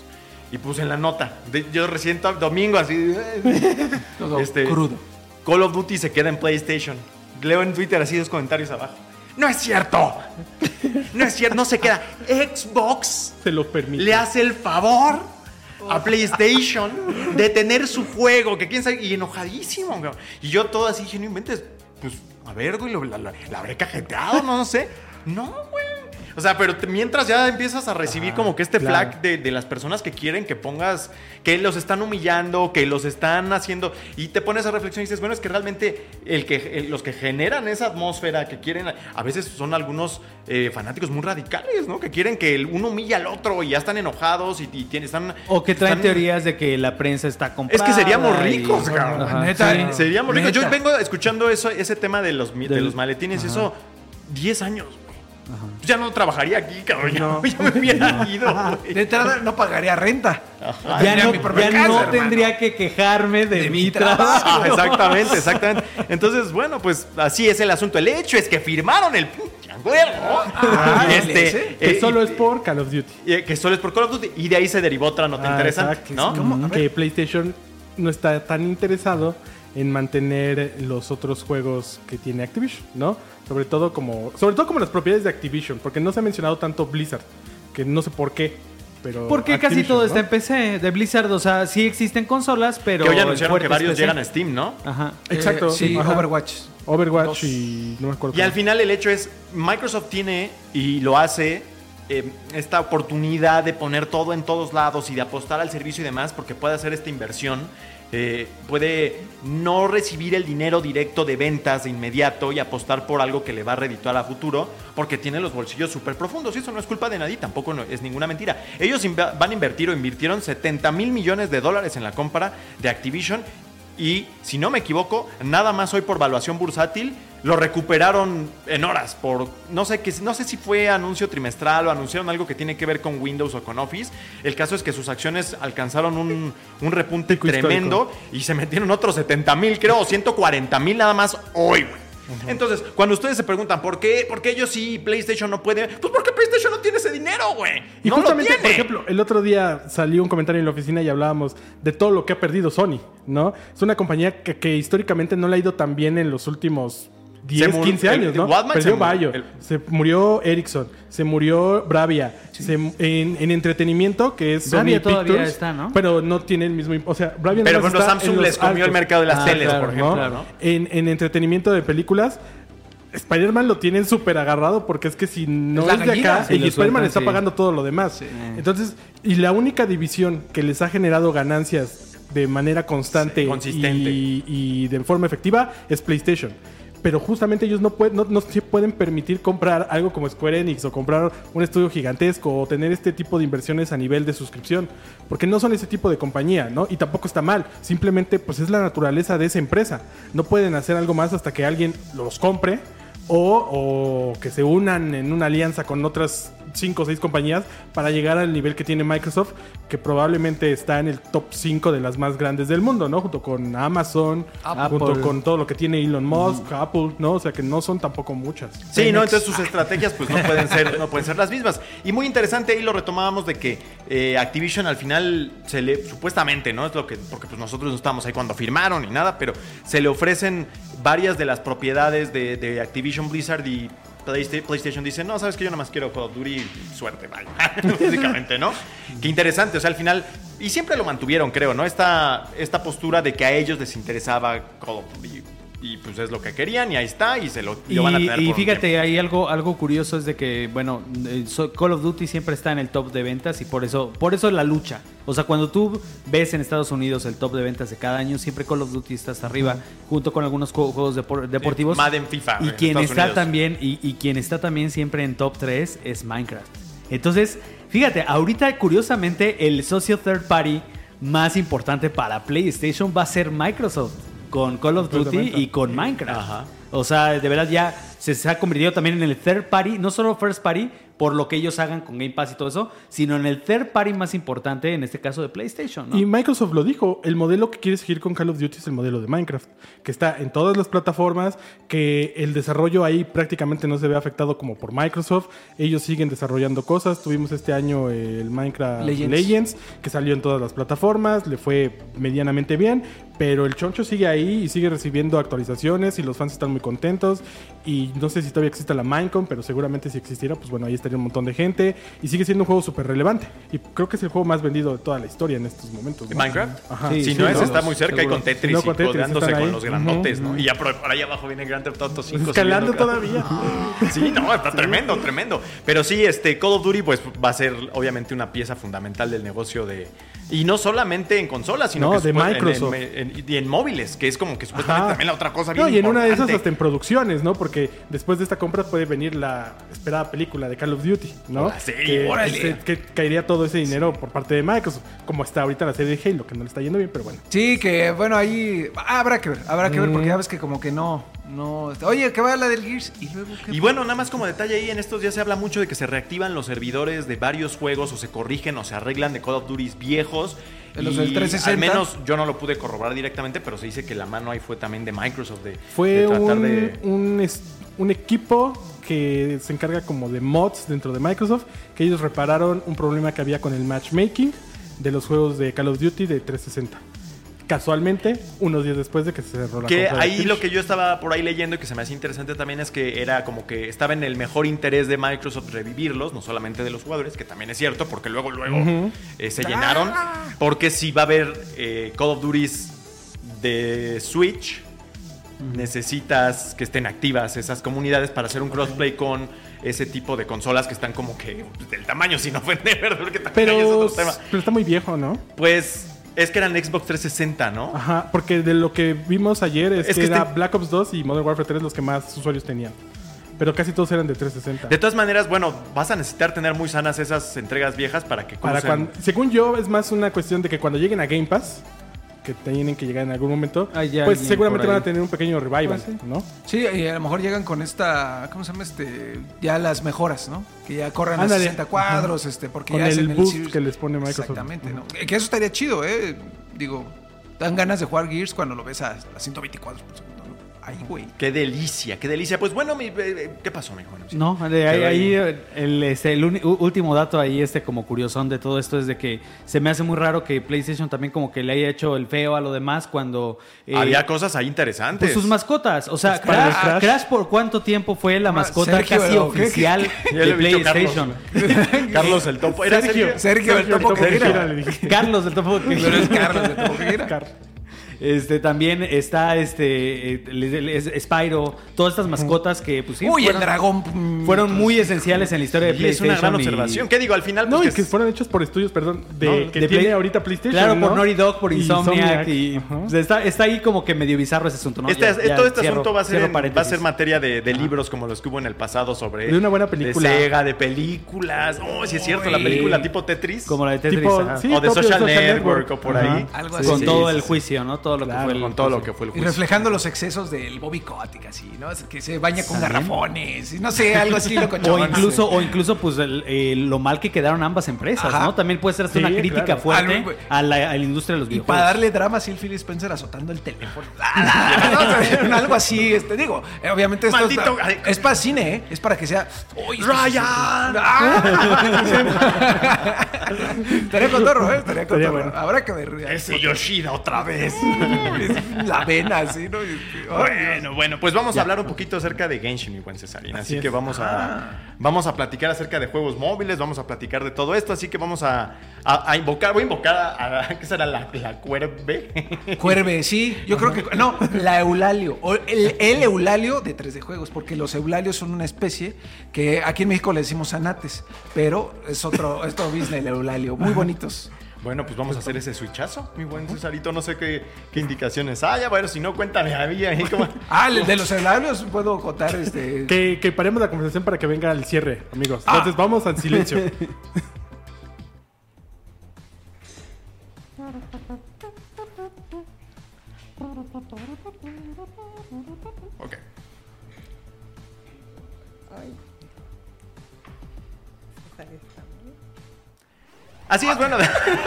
A: Y puse en la nota, de- yo recién domingo así,
C: Todo
A: Este-
C: crudo.
A: Call of Duty se queda en PlayStation. Leo en Twitter así dos comentarios abajo. No es cierto. No es cierto, no se queda. Xbox
B: se lo permite.
A: le hace el favor a PlayStation de tener su juego, que quién sabe, y enojadísimo. Y yo todo así no inventes, pues, a ver, güey, lo- la, la- la habré cajeteado, no, no sé. No, güey. O sea, pero te- mientras ya empiezas a recibir como que este
B: claro.
A: flag de, de las personas que quieren que pongas, que los están humillando, que los están haciendo, y te pones a reflexión y dices, bueno, es que realmente el que, el- los que generan esa atmósfera, que quieren, a veces son algunos eh, fanáticos muy radicales, ¿no? Que quieren que el uno humille al otro y ya están enojados y, y tienen, están...
D: O que traen
A: están-
D: teorías de que la prensa está comprada.
A: Es que seríamos
D: y-
A: ricos, cabrón.
D: Ajá,
C: Neta,
D: sí.
A: Seríamos ricos. Yo vengo escuchando eso, ese tema de los, de los maletines, eso 10 años. Pues ya no trabajaría aquí, cabrón. Ya,
B: No.
A: ya me hubiera ido, güey.
C: De entrada no pagaría renta.
D: Ya
C: Tendría
D: no,
C: mi propia
D: ya
C: casa,
D: no
C: hermano.
D: tendría que quejarme de,
C: De
D: mi trabajo.
C: trabajo.
A: Ah, exactamente, exactamente. Entonces, bueno, pues así es el asunto. El hecho es que firmaron el pinche acuerdo.
C: Ah,
A: este.
B: Que
A: eh,
B: solo es por Call of Duty.
A: y- que solo es por Call of Duty. Y de ahí se derivó otra nota
B: Ah,
A: interesante,
B: exacto.
A: ¿no?
B: Que PlayStation no está tan interesado en mantener los otros juegos que tiene Activision, ¿no? Sobre todo como sobre todo como las propiedades de Activision, porque no se ha mencionado tanto Blizzard, que no sé por qué, pero
D: Porque casi todo
B: ¿no?
D: está en PC de Blizzard. O sea, sí existen consolas, pero.
A: que hoy anunciaron que varios
D: PC.
A: llegan a Steam, ¿no?
D: Ajá.
B: Exacto,
C: Eh, sí,
B: ajá.
C: Overwatch.
B: Overwatch
C: Dos.
B: y no me acuerdo.
A: Y al final el hecho es, Microsoft tiene y lo hace eh, esta oportunidad de poner todo en todos lados y de apostar al servicio y demás porque puede hacer esta inversión. Eh, puede no recibir el dinero directo de ventas de inmediato y apostar por algo que le va a redituar a futuro porque tiene los bolsillos súper profundos y eso no es culpa de nadie, tampoco no- es ninguna mentira. Ellos van a invertir o invirtieron 70 mil millones de dólares en la compra de Activision y si no me equivoco, nada más hoy por valuación bursátil lo recuperaron en horas por no sé qué no sé si fue anuncio trimestral o anunciaron algo que tiene que ver con Windows o con Office. El caso es que sus acciones alcanzaron un, un repunte
B: Pico
A: tremendo y se metieron otros 70 mil, creo, o 140 mil nada más hoy, güey. Entonces, cuando ustedes se preguntan por qué, por qué ellos sí y PlayStation no puede, pues porque PlayStation no tiene ese dinero, güey.
B: Y
A: no lo
B: justamente,
A: tiene.
B: por ejemplo, el otro día salió un comentario en la oficina y hablábamos de todo lo que ha perdido Sony, ¿no? Es una compañía que, que históricamente no le ha ido tan bien en los últimos 10,
A: murió-
B: 15 años,
A: el-
B: ¿no?
A: Waldman se
B: Perdió
A: murió.
B: Bayo,
A: El-
B: se murió Ericsson, se murió Bravia. se- en, en entretenimiento, que es
D: Bravia
B: Sony
D: todavía
B: Pictures,
D: está, ¿no?
B: Pero no tiene el mismo... O sea, Bravia
A: Pero, por ejemplo,
B: está
A: Samsung
B: en
A: les comió el mercado de las
D: Ah,
A: teles,
D: claro,
A: por ejemplo,
B: ¿no?
A: ¿no?
B: En, en entretenimiento de películas, Spider-Man lo tienen súper agarrado porque es que si no
C: Es la
B: es, de
C: gallina.
B: acá, y Spider-Man está
D: sí.
B: pagando todo lo demás. Entonces, y la única división que les ha generado ganancias de manera constante
A: Sí, consistente.
B: Y, y de forma efectiva es PlayStation. Pero justamente ellos no, pueden, no, no se pueden permitir comprar algo como Square Enix o comprar un estudio gigantesco o tener este tipo de inversiones a nivel de suscripción. Porque no son ese tipo de compañía, ¿no? Y tampoco está mal. Simplemente, pues es la naturaleza de esa empresa. No pueden hacer algo más hasta que alguien los compre o, o que se unan en una alianza con otras 5 o 6 compañías para llegar al nivel que tiene Microsoft, que probablemente está en el top 5 de las más grandes del mundo, ¿no? Junto con Amazon,
D: Apple.
B: junto con todo lo que tiene Elon Musk, Apple, ¿no? O sea que no son tampoco muchas.
A: Sí, no, entonces sus estrategias pues no pueden ser, no pueden ser las mismas. Y muy interesante ahí lo retomábamos de que eh, Activision al final se le, supuestamente, ¿no? Es lo que, porque pues nosotros no estábamos ahí cuando firmaron ni nada, pero se le ofrecen varias de las propiedades de, Activision Blizzard y Playsta- PlayStation dice, no, sabes que yo nada más quiero Call of Duty y suerte, vaya. Básicamente, ¿no? Qué interesante, o sea, al final, y siempre lo mantuvieron, creo, ¿no? Esta, esta postura de que a ellos les interesaba Call of Duty. Y pues es lo que querían y ahí está y se lo,
D: Y,
A: lo van a tener
D: y
A: por
D: fíjate, hay algo, algo curioso es de que, bueno, eh, Call of Duty siempre está en el top de ventas y por eso, por eso la lucha. O sea, cuando tú ves en Estados Unidos el top de ventas de cada año, siempre Call of Duty está hasta arriba, junto con algunos ju- juegos depor- deportivos.
A: Madden, FIFA,
D: Y
A: en
D: quien
A: Estados
D: está
A: Unidos.
D: también, y, y quien está también siempre en top 3 es Minecraft. Entonces, fíjate, ahorita curiosamente el socio third party más importante para PlayStation va a ser Microsoft con Call of Duty y con Minecraft.
A: Ajá.
D: O sea, de verdad ya se, se ha convertido también en el third party, no solo first party, por lo que ellos hagan con Game Pass y todo eso, sino en el third party más importante, en este caso de PlayStation, ¿no?
B: Y Microsoft lo dijo, el modelo que quiere seguir con Call of Duty es el modelo de Minecraft, que está en todas las plataformas, que el desarrollo ahí prácticamente no se ve afectado como por Microsoft, ellos siguen desarrollando cosas, tuvimos este año el Minecraft
C: Legends.
B: Legends, que salió en todas las plataformas, le fue medianamente bien, pero el choncho sigue ahí y sigue recibiendo actualizaciones y los fans están muy contentos y no sé si todavía existe la Minecon, pero seguramente si existiera, pues bueno, ahí estaría un montón de gente y sigue siendo un juego súper relevante y creo que es el juego más vendido de toda la historia en estos momentos. ¿no?
A: Minecraft.
B: Ajá.
D: Sí,
A: si
D: sí,
A: no,
D: no,
A: está muy cerca y con Tetris
B: no,
A: y
B: con Tetris,
A: codeándose
B: están
A: con
B: ahí.
A: los grandotes, ¿no? Y ya por, por ahí abajo viene Grand Theft Auto 5.
B: Escalando todavía.
A: Sí, no, está tremendo, tremendo. Pero sí, este Call of Duty pues va a ser obviamente una pieza fundamental del negocio de... Y no solamente en consolas, sino
B: No,
A: que
B: de
A: supo- en-
B: Microsoft.
A: En, en- y en móviles, que es como que supuestamente
B: Ajá.
A: también la otra cosa bien
B: No, y en una de esas hasta en producciones, ¿no? Porque después de esta compra puede venir la esperada película de Call of Duty, ¿no?
A: Ah, sí,
B: que,
C: órale.
B: que caería todo ese dinero por parte de Microsoft, como está ahorita la serie de Halo, que no le está yendo bien, pero bueno.
C: Sí, que bueno, ahí habrá que ver, habrá que ver, porque
B: Mm.
C: ya ves que como que no, no. Oye, que va la del Gears y luego qué.
A: Y bueno, nada más como detalle ahí, en estos días se habla mucho de que se reactivan los servidores de varios juegos o se corrigen o se arreglan de Call of Duty viejos.
C: De los
A: Y
C: del 360.
A: Al menos yo no lo pude corroborar directamente, pero se dice que la mano ahí fue también de Microsoft de,
B: Fue
A: de tratar
B: un,
A: de...
B: un equipo que se encarga como de mods dentro de Microsoft, que ellos repararon un problema que había con el matchmaking de los juegos de Call of Duty de 360. Casualmente, unos días después de que se cerró la
A: Que
B: compra de
A: ahí lo que yo estaba por ahí leyendo y que se me hacía interesante también es que era como que estaba en el mejor interés de Microsoft revivirlos, no solamente de los jugadores, que también es cierto, porque luego, luego eh, se llenaron. Porque si va a haber eh, Call of Duties de Switch, necesitas que estén activas esas comunidades para hacer un crossplay con ese tipo de consolas que están como que del tamaño sin ofender, es
B: Pero,
A: otro tema.
B: pero está muy viejo, ¿no?
A: Pues es que eran Xbox 360, ¿no?
B: Ajá, porque de lo que vimos ayer es,
A: Es
B: que,
A: que
B: era
A: este-
B: Black Ops 2 y Modern Warfare 3 los que más usuarios tenían. Pero casi todos eran de 360.
A: De todas maneras, bueno, vas a necesitar tener muy sanas esas entregas viejas para que
B: Para cuando, según yo, es más una cuestión de que cuando lleguen a Game Pass, que tienen que llegar en algún momento,
D: Hay
B: pues
D: alguien
B: seguramente
D: por ahí.
B: van a tener un pequeño revival,
D: Pues sí.
B: ¿no?
C: Sí, y a lo mejor llegan con esta, ¿cómo se llama este? Ya las mejoras, ¿no? Que ya corran a
B: Ándale.
C: 60 cuadros, este, porque
B: Con
C: ya es
B: el
C: en
B: boost
C: Series.
B: que les pone Microsoft.
C: Exactamente, ¿no? Que eso estaría chido, ¿eh? Digo, dan ganas de jugar Gears cuando lo ves a, a 120 cuadros por segundo, Ahí, güey.
A: Qué delicia, qué delicia. Pues bueno, mi- eh, ¿qué pasó, mi Juan?
D: No, de ahí, el, este, el último dato ahí, este como curiosón de todo esto es de que se me hace muy raro que PlayStation también como que le haya hecho el feo a lo demás cuando... eh,
A: Había cosas ahí interesantes.
D: pues sus mascotas, o sea,
B: Para
D: Crash,
B: el Crash.
D: Crash por cuánto tiempo fue la
C: Ma-
D: mascota
C: Sergio,
D: casi oficial de PlayStation.
A: Carlos el Topo. Era Sergio.
C: Sergio, el topo que
B: Sergio.
D: Carlos del Topo que-
C: Pero es Carlos de Topo que gira.
B: Car-
D: Este, también está este eh, es- Spyro, todas estas mascotas que pues sí,
C: Uy, el
D: fueron,
C: dragón.
D: fueron muy esenciales en la historia de
A: Y es una
D: PlayStation.
A: gran
D: y-
A: observación. ¿Qué digo? Al final,
B: No,
A: pues,
B: y que fueron hechos por estudios, perdón, de,
D: No,
B: que
D: de
B: tiene
D: Play-
B: ahorita PlayStation.
D: Claro,
B: ¿no?
D: por Naughty Dog, por
B: Y
D: Insomniac y
B: Ajá.
D: o sea, está, está ahí como que medio bizarro ese asunto, ¿no?
A: Este,
D: Ya- ya
A: todo este
D: cierro-
A: asunto va a, ser en- va a ser materia de, de libros como los que hubo en el pasado sobre...
B: De una buena película.
A: De Sega, de películas. Oh, sí es cierto, la película tipo Tetris.
D: como la de Tetris,
B: Tipo,
D: ajá.
B: sí,
A: o de Social, Network, o por ahí.
C: Algo
A: Sí,
C: así.
D: con todo el juicio, ¿no? Todo lo que fue el
A: Con todo lo que fue el
C: Y reflejando los excesos del Bobby Kotick, así, ¿no? Es Que se baña con garrafones, y no sé, algo así loco.
D: O incluso, o incluso pues el- eh, lo mal que quedaron ambas empresas,
C: Ajá.
D: ¿no? También puede ser hasta
B: Sí,
D: una crítica
B: claro.
D: fuerte
C: Algo-
D: a la, a la industria de los
C: Y
D: videojuegos.
C: para darle drama, sí, el Phil Spencer azotando el teléfono. No, algo así, este, digo. eh, Obviamente esto
A: Maldito-
C: es, es para cine, ¿eh? Es para que sea. ¡Uy, esto sí-
A: ¡Ryan!
C: ¡Ah! Estaría cotorro, ¿eh? Estaría cotorro. Habrá que ver.
A: Ese Yoshida otra vez.
C: La vena, así, ¿no?
A: Bueno, bueno, pues vamos a hablar un poquito acerca de Genshin, mi buen Cesarín. Así,
B: Así es.
A: que vamos a, vamos a platicar acerca de juegos móviles, vamos a platicar de todo esto. Así que vamos a, a- a invocar, voy a invocar a, a- ¿qué será? La, la cuerve.
C: Cuerve, sí. Yo creo que. No, la Eulalio. O el, el Eulalio de 3D Juegos, porque los Eulalios son una especie que aquí en México le decimos anates, pero es otro, es otro business, el Eulalio. Muy bonitos.
A: Bueno, pues vamos a hacer ese switchazo, mi buen Cesarito. No sé qué, qué indicaciones haya. Bueno, si no, cuéntame a mí. ahí cómo-
C: Ah, de los Eulalios puedo contar este.
B: Que, que paremos la conversación para que venga el cierre, amigos.
C: Ah.
B: Entonces vamos al silencio.
A: Así es, bueno.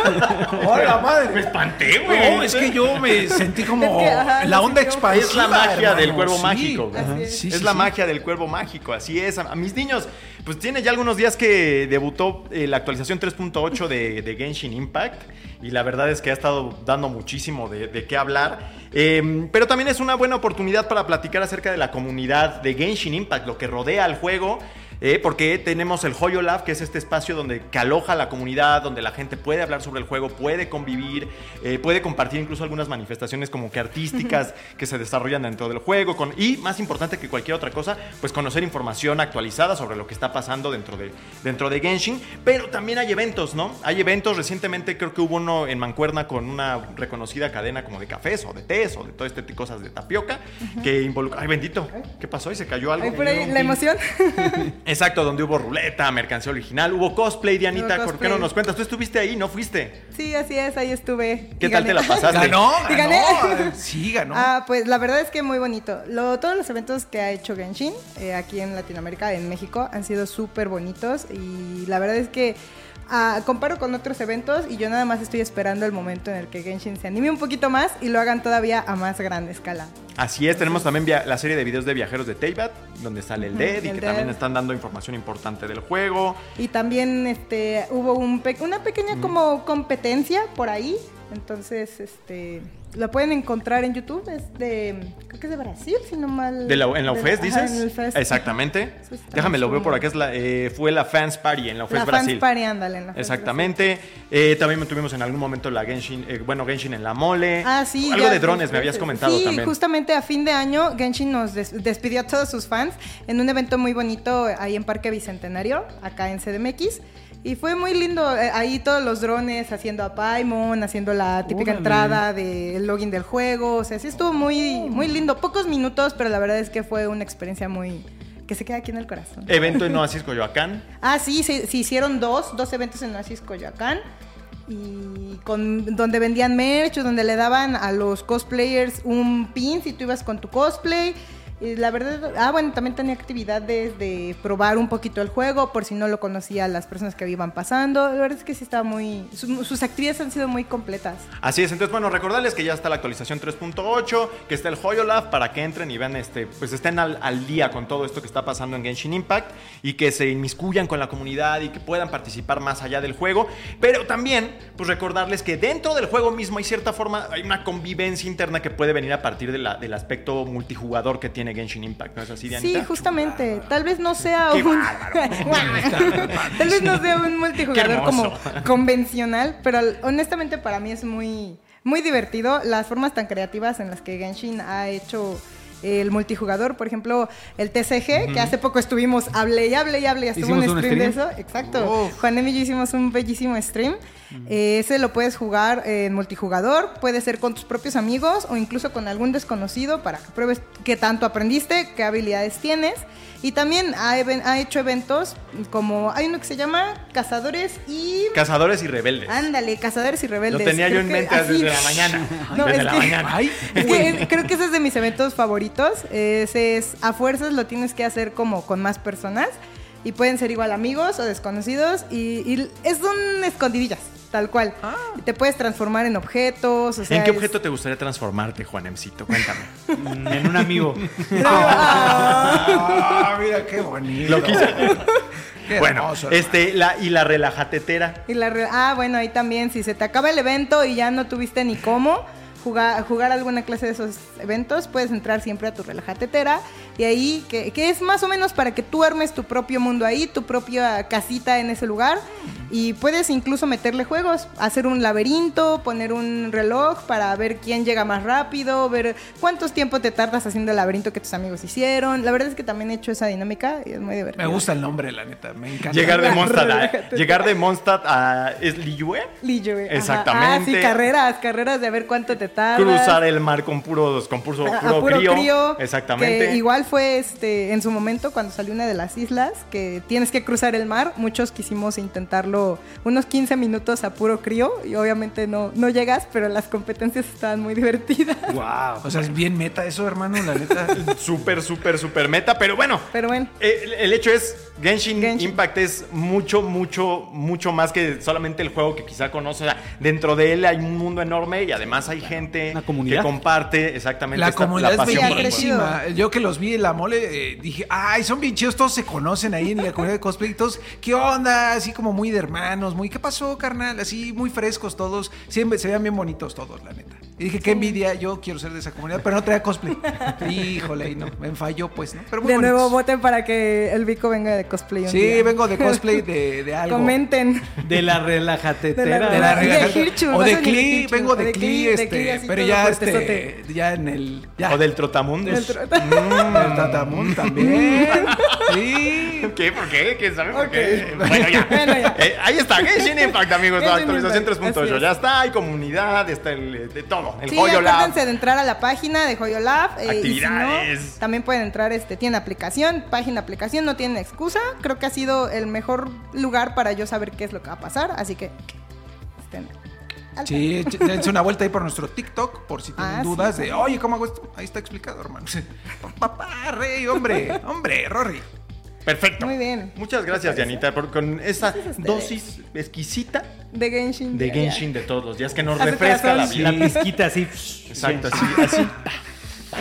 C: ¡Hola, madre!
A: Me espanté, güey.
C: No, es que yo me sentí como
E: Es que, ajá,
C: la onda expansiva.
A: Es la magia
C: hermano,
A: del cuervo
C: sí.
A: mágico.
E: es.
C: Sí,
A: es
C: sí,
A: la
C: sí.
A: magia del cuervo mágico, así es. A mis niños, pues tiene ya algunos días que debutó eh, la actualización 3.8 de, de Genshin Impact. Y la verdad es que ha estado dando muchísimo de, de qué hablar. Eh, pero también es una buena oportunidad para platicar acerca de la comunidad de Genshin Impact, lo que rodea al juego. Eh, porque tenemos el Hoyo Lab, que es este espacio donde que aloja a la comunidad, donde la gente puede hablar sobre el juego, puede convivir, eh, puede compartir incluso algunas manifestaciones como que artísticas que se desarrollan dentro del juego, con, y más importante que cualquier otra cosa, pues conocer información actualizada sobre lo que está pasando dentro de, dentro de Genshin, pero también hay eventos, ¿no? Hay eventos, recientemente creo que hubo uno en Mancuerna con una reconocida cadena como de cafés o de tés o de todo este tipo de cosas de tapioca, que involucra... Ay, bendito, ¿qué pasó? ¿Y se cayó algo?
F: Ahí por ahí, la emoción.
A: Exacto, donde hubo ruleta, mercancía original, hubo cosplay, Dianita,
F: Hubo
A: ¿por qué no nos cuentas? Tú estuviste ahí, ¿no fuiste?
F: Sí, así es, ahí estuve.
A: ¿Qué
F: Y
A: tal te la pasaste?
C: Ganó,
F: ¿Y
C: ganó.
F: gané?
C: Sí, ganó.
F: Ah, pues la verdad es que muy bonito. Lo- todos los eventos que ha hecho Genshin eh, aquí en Latinoamérica, en México, han sido súper bonitos y la verdad es que comparo con otros eventos y yo nada más estoy esperando el momento en el que Genshin se anime un poquito más y lo hagan todavía a más grande escala.
A: Así es, tenemos también la serie de videos de viajeros de Teyvat, donde sale el Dead y
F: el
A: que
F: Dead.
A: también están dando información importante del juego.
F: Y también este, hubo un pe- una pequeña como competencia por ahí. Entonces, este, lo pueden encontrar en YouTube. Es de, creo que es de Brasil, si no mal.
A: De la- ¿En la UFES
F: ajá,
A: dices?
F: en el Fest.
A: Exactamente. Déjame lo veo por acá. Es la, eh, fue la Fans Party en la UFES
F: La
A: Brasil.
F: Fans Party, ándale, en la
A: Exactamente. Eh, también tuvimos en algún momento la Genshin, eh, bueno, Genshin en la mole.
F: Ah, sí.
A: Algo
F: ya
A: de drones me habías comentado
F: sí,
A: también.
F: justamente a fin de año Genshin nos des- despidió a todos sus fans en un evento muy bonito ahí en Parque Bicentenario, acá en CDMX. Y fue muy lindo, eh, ahí todos los drones haciendo a Paimon, haciendo la típica
D: Órale.
F: entrada del login del juego, o sea, sí estuvo muy, muy lindo, pocos minutos, pero la verdad es que fue una experiencia muy... que se queda aquí en el corazón.
A: Evento en Oasis Coyoacán.
F: Ah, sí, se, se hicieron dos, dos eventos en Oasis Coyoacán. Y con, donde vendían merch, o donde le daban a los cosplayers un pin si tú ibas con tu cosplay. Y la verdad, ah, bueno, también tenía actividades de probar un poquito el juego, por si no lo conocía las personas que iban pasando. La verdad es que sí estaba muy. su- sus actividades han sido muy completas.
A: Así es, entonces bueno, recordarles que ya está la actualización 3.8, que está el Hoyolab para que entren y vean este, pues estén al, día con todo esto que está pasando en Genshin Impact y que se inmiscuyan con la comunidad y que puedan participar más allá del juego. Pero también, pues recordarles que dentro del juego mismo hay cierta forma, hay una convivencia interna que puede venir a partir de del aspecto multijugador que tiene Genshin Impact, ¿no es así, Dianita?
F: Sí, justamente. Tal vez no sea
A: Qué
F: un. Tal vez no sea un multijugador como convencional, pero honestamente para mí es muy, muy divertido las formas tan creativas en las que Genshin ha hecho el multijugador, por ejemplo, el TCG, que hace poco estuvimos, hablé y hablé y hablé, y un
D: ¿Hicimos un
F: stream, de eso, exacto. Juan Emi y yo hicimos un bellísimo stream. Eh, ese lo puedes jugar en multijugador, puede ser con tus propios amigos o incluso con algún desconocido para que pruebes qué tanto aprendiste, qué habilidades tienes. Y también ha, hecho eventos como hay uno que se llama Cazadores y
A: Cazadores y rebeldes.
F: Ándale, Cazadores y
A: Lo
F: Rebeldes.
A: tenía yo en mente
F: así-
A: desde la mañana.
F: No,
A: desde la
F: que-
A: mañana.
C: Ay,
F: Es que creo que ese es de mis eventos favoritos. Ese es, a fuerzas lo tienes que hacer como con más personas. Y pueden ser igual amigos o desconocidos. Y, y es un escondidillas, tal cual. Y te puedes transformar en objetos. o sea,
A: ¿En qué
F: es-
A: objeto te gustaría transformarte, Juan Emcito? Cuéntame.
D: En un amigo.
C: Ah, mira qué bonito.
A: Lo quise.
C: Qué
A: bueno,
C: hermoso,
A: este, la, y la relajatetera.
F: Y la re- ah, bueno, ahí también, si se te acaba el evento y ya no tuviste ni cómo jugar, jugar alguna clase de esos eventos, puedes entrar siempre a tu relajatetera y ahí, que, que es más o menos para que tú armes tu propio mundo ahí, tu propia casita en ese lugar y puedes incluso meterle juegos, hacer un laberinto, poner un reloj para ver quién llega más rápido, ver cuántos tiempo te tardas haciendo el laberinto que tus amigos hicieron. La verdad es que también he hecho esa dinámica y es muy divertido.
C: Me gusta el nombre, la neta. Me encanta.
A: Llegar de Mondstadt a, llegar de Mondstadt a ¿es Liyue?
F: Liyue.
A: Exactamente.
F: Ah, sí, carreras, carreras de a ver cuánto te tardas.
A: Cruzar el mar con puros con puro,
F: A- a
A: puro,
F: puro
A: crío.
F: crío,
A: Exactamente.
F: que igual fue este en su momento cuando salió una de las islas que tienes que cruzar el mar. Muchos quisimos intentarlo unos 15 minutos a puro crío y obviamente no, no llegas, pero las competencias estaban muy divertidas.
D: wow.
C: O sea, es bien meta eso, hermano, la neta.
A: Súper, súper, súper meta. Pero bueno,
F: Pero bueno,
A: eh, el, el hecho es, Genshin,
F: Genshin.
A: Impact es mucho, mucho, mucho más que solamente el juego que quizá conoce. O sea, dentro de él hay un mundo enorme y además hay gente
D: Una comunidad.
A: que comparte exactamente
C: La
A: esta-
C: comunidad es
A: pasión
C: bellísima. Yo que los vi en la mole, eh, dije, ay, son bien chidos, todos se conocen ahí en la comunidad de cosplay. Todos, ¿qué onda? Así como muy de hermanos, muy, ¿qué pasó, carnal? Así muy frescos todos. Siempre se vean bien bonitos todos, la neta. Y dije, qué envidia, yo quiero ser de esa comunidad, pero no traía cosplay. Híjole, y no, me falló pues, ¿no? Pero muy
F: De nuevo voten para que el Vico venga de cosplay. un
C: Sí,
F: día.
C: vengo de cosplay de, de algo.
F: Comenten.
D: De la relajatetera.
F: De
C: la
F: Hirschus,
C: O de Cli, vengo de
F: de
C: Cli, este, pero ya este, ya en el. Ya.
A: O del Trotamundos.
F: El tro-
C: Mm, el Tatamún también. Sí.
A: ¿Qué? ¿Por qué? ¿Quién sabe por qué? Bueno, ya.
F: Bueno, ya.
A: Eh, ahí está, Genshin Impact, amigos. La actualización
F: Impact,
A: 3.8.
F: así
A: Ya
F: es.
A: está, hay comunidad, está el, de todo. El
F: Sí,
A: Joyo Lab.
F: acuérdense de entrar a la página de Joyo Lab. eh, y si no,
A: Actividades.
F: también pueden entrar, este, tiene aplicación, página aplicación, no tienen excusa. Creo que ha sido el mejor lugar para yo saber qué es lo que va a pasar, así que estén al
C: Sí, dense una vuelta ahí por nuestro TikTok, por si tienen
F: Ah, sí,
C: dudas de, oye, ¿cómo hago esto? Ahí está explicado, hermano. Papá, rey, hombre, hombre, Rory.
A: Perfecto.
F: Muy bien.
A: Muchas gracias, Dianita, por, con esa dosis exquisita
F: De Genshin.
A: de. Genshin de todos los días que nos
F: Hace
A: refresca la vida.
D: La pizquita así.
A: Exacto, así, así.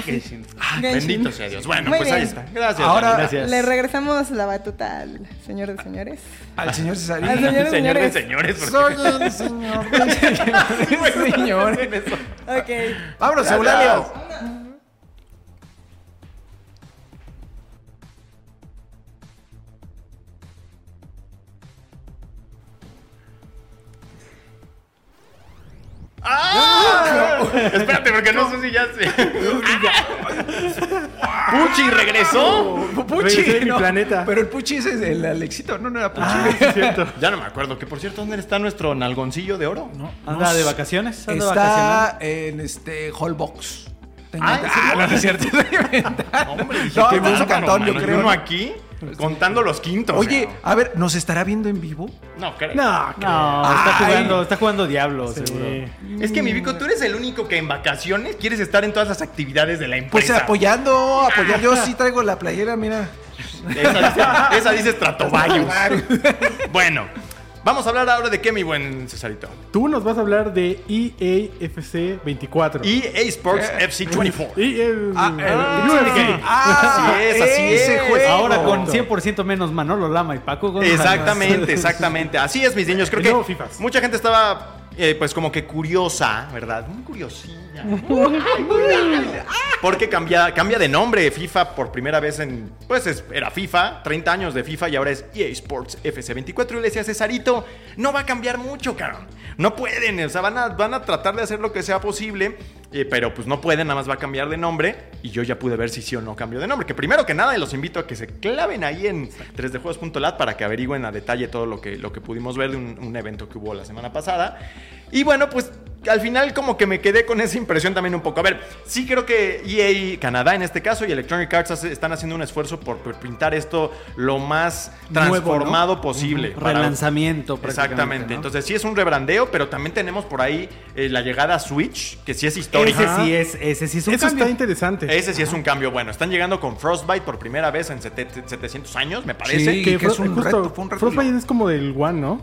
D: Genshin.
F: Genshin.
A: Bendito sea Dios. Bueno,
F: Muy
A: pues ahí está. Gracias.
C: Ahora-.
D: Gracias.
F: Le regresamos la batuta al señor de señores.
C: Al señor Cesarín.
F: Al señor de
A: Señor de
F: señores.
A: señores. porque-
C: Soy el señor de señores.
F: Ok.
C: Vámonos.
A: ¡Ah! Espérate, porque no sé si ya se. ¡Puchi regresó!
B: Regresé de mi planeta.
C: Pero el Puchi ese es el Alexito, no, no era Puchi.
B: Ah, sí, es cierto.
A: Ya no me acuerdo. Que por cierto, ¿dónde está nuestro nalgoncillo de oro? No.
D: Anda de vacaciones. Anda.
C: Está en este Hallbox. Tengo
A: Ah,
C: ent-
A: ¿en serio?
C: no, no es cierto.
A: Hombre, dije,
C: No,
A: bárbaro,
C: cantón, yo creo.
A: Uno aquí contando los quintos.
C: Oye, a ver, ¿nos estará viendo en vivo?
A: No, creo.
B: No,
D: No, está
C: Ay.
D: jugando, está jugando Diablo,
B: Sí.
D: seguro.
A: Es que mi Vico, tú eres el único que en vacaciones quieres estar en todas las actividades de la
C: Pues
A: empresa.
C: apoyando, apoyando. Yo sí traigo la playera, mira.
A: Esa dice, esa dice Stratovarius. bueno, vamos a hablar ahora de qué, mi buen Cesarito.
B: Tú nos vas a hablar de EAFC 24.
A: EA Sports FC 24.
B: Y el,
C: Ah,
B: el- UFC.
C: Ah,
A: Así es, así
C: ese
A: es.
C: juego.
D: Ahora con 100% menos Manolo Lama y Paco González.
A: Exactamente, exactamente. Así es, mis niños. Creo que mucha gente estaba, eh, pues, como que curiosa, ¿verdad? Muy curiosilla. Porque cambia, cambia de nombre FIFA por primera vez en. Pues es- era FIFA, 30 años de FIFA y ahora es EA Sports FC24. Y le decía Cesarito, no va a cambiar mucho, cabrón. No pueden, o sea, van a, van a tratar de hacer lo que sea posible, eh, pero pues no pueden, nada más va a cambiar de nombre. Y yo ya pude ver si sí o no cambio de nombre. Que primero que nada, los invito a que se claven ahí en 3djuegos.lat para que averigüen a detalle todo lo que, lo que pudimos ver de un, un evento que hubo la semana pasada. Y bueno, pues al final como que me quedé con esa impresión también un poco. A ver, sí creo que EA Canadá en este caso y Electronic Arts están haciendo un esfuerzo por, pintar esto lo más
D: Nuevo, ¿no?
A: transformado posible. para-
D: Relanzamiento, prácticamente,
A: Exactamente.
D: ¿no?
A: Entonces sí es un rebrandeo, pero también tenemos por ahí eh, la llegada a Switch, que sí es histórica.
D: Ese sí es, ese sí es un
B: Eso
D: cambio.
B: está interesante.
A: Ese sí es un cambio bueno. Están llegando con Frostbite por primera vez en sete- 700 años, me parece.
C: Sí.
B: que
C: que es un
B: justo,
C: reto, fue un reto.
B: Frostbite es como del One, ¿no?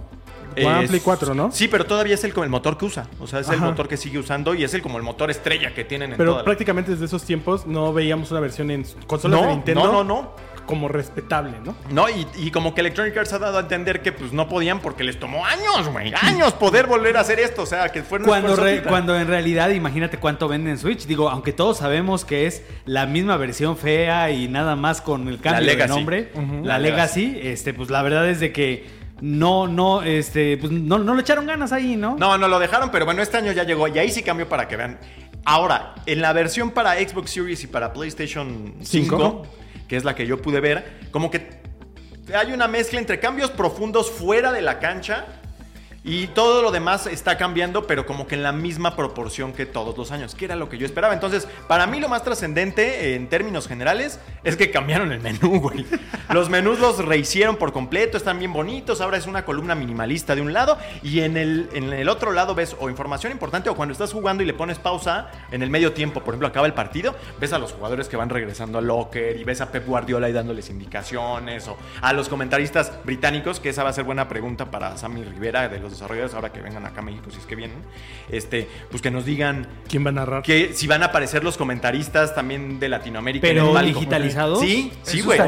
B: One
A: Es-
B: Play 4, ¿no?
A: Sí, pero todavía es el, el motor que usa. O sea, es el motor que sigue usando y es el como el motor estrella que tienen en
B: Pero
A: toda la-
B: prácticamente desde esos tiempos no veíamos una versión en consolas
A: No,
B: de Nintendo
A: no, no, no.
B: Como respetable, ¿no?
A: No, y, y como que Electronic Arts ha dado a entender que pues no podían porque les tomó años, güey. Años poder volver a hacer esto. O sea, que fue un
D: Cuando, re- cuando en realidad, imagínate cuánto venden en Switch. Digo, aunque todos sabemos que es la misma versión fea y nada más con el cambio de nombre, la
A: La
D: Legacy, este, pues la verdad es de que no, no, este, pues no, no le echaron ganas ahí, ¿no?
A: No, no lo dejaron, pero bueno, este año ya llegó y ahí sí cambió para que vean. Ahora, en la versión para Xbox Series y para PlayStation 5,
B: Cinco.
A: Que es la que yo pude ver, como que hay una mezcla entre cambios profundos fuera de la cancha y todo lo demás está cambiando, pero como que en la misma proporción que todos los años, que era lo que yo esperaba. Entonces, para mí lo más trascendente eh, en términos generales es que cambiaron el menú, güey. Los menús los rehicieron por completo, están bien bonitos. Ahora es una columna minimalista de un lado y en el, en el otro lado ves o información importante o cuando estás jugando y le pones pausa en el medio tiempo, por ejemplo, acaba el partido, ves a los jugadores que van regresando al locker y ves a Pep Guardiola ahí dándoles indicaciones o a los comentaristas británicos, que esa va a ser buena pregunta para Sammy Rivera de los desarrolladores ahora que vengan acá a México, si es que vienen, este, pues que nos digan
B: ¿Quién va a narrar?
A: que si van a aparecer los comentaristas también de Latinoamérica.
D: Pero
A: en el palco.
D: digitalizados.
A: Sí, sí, güey.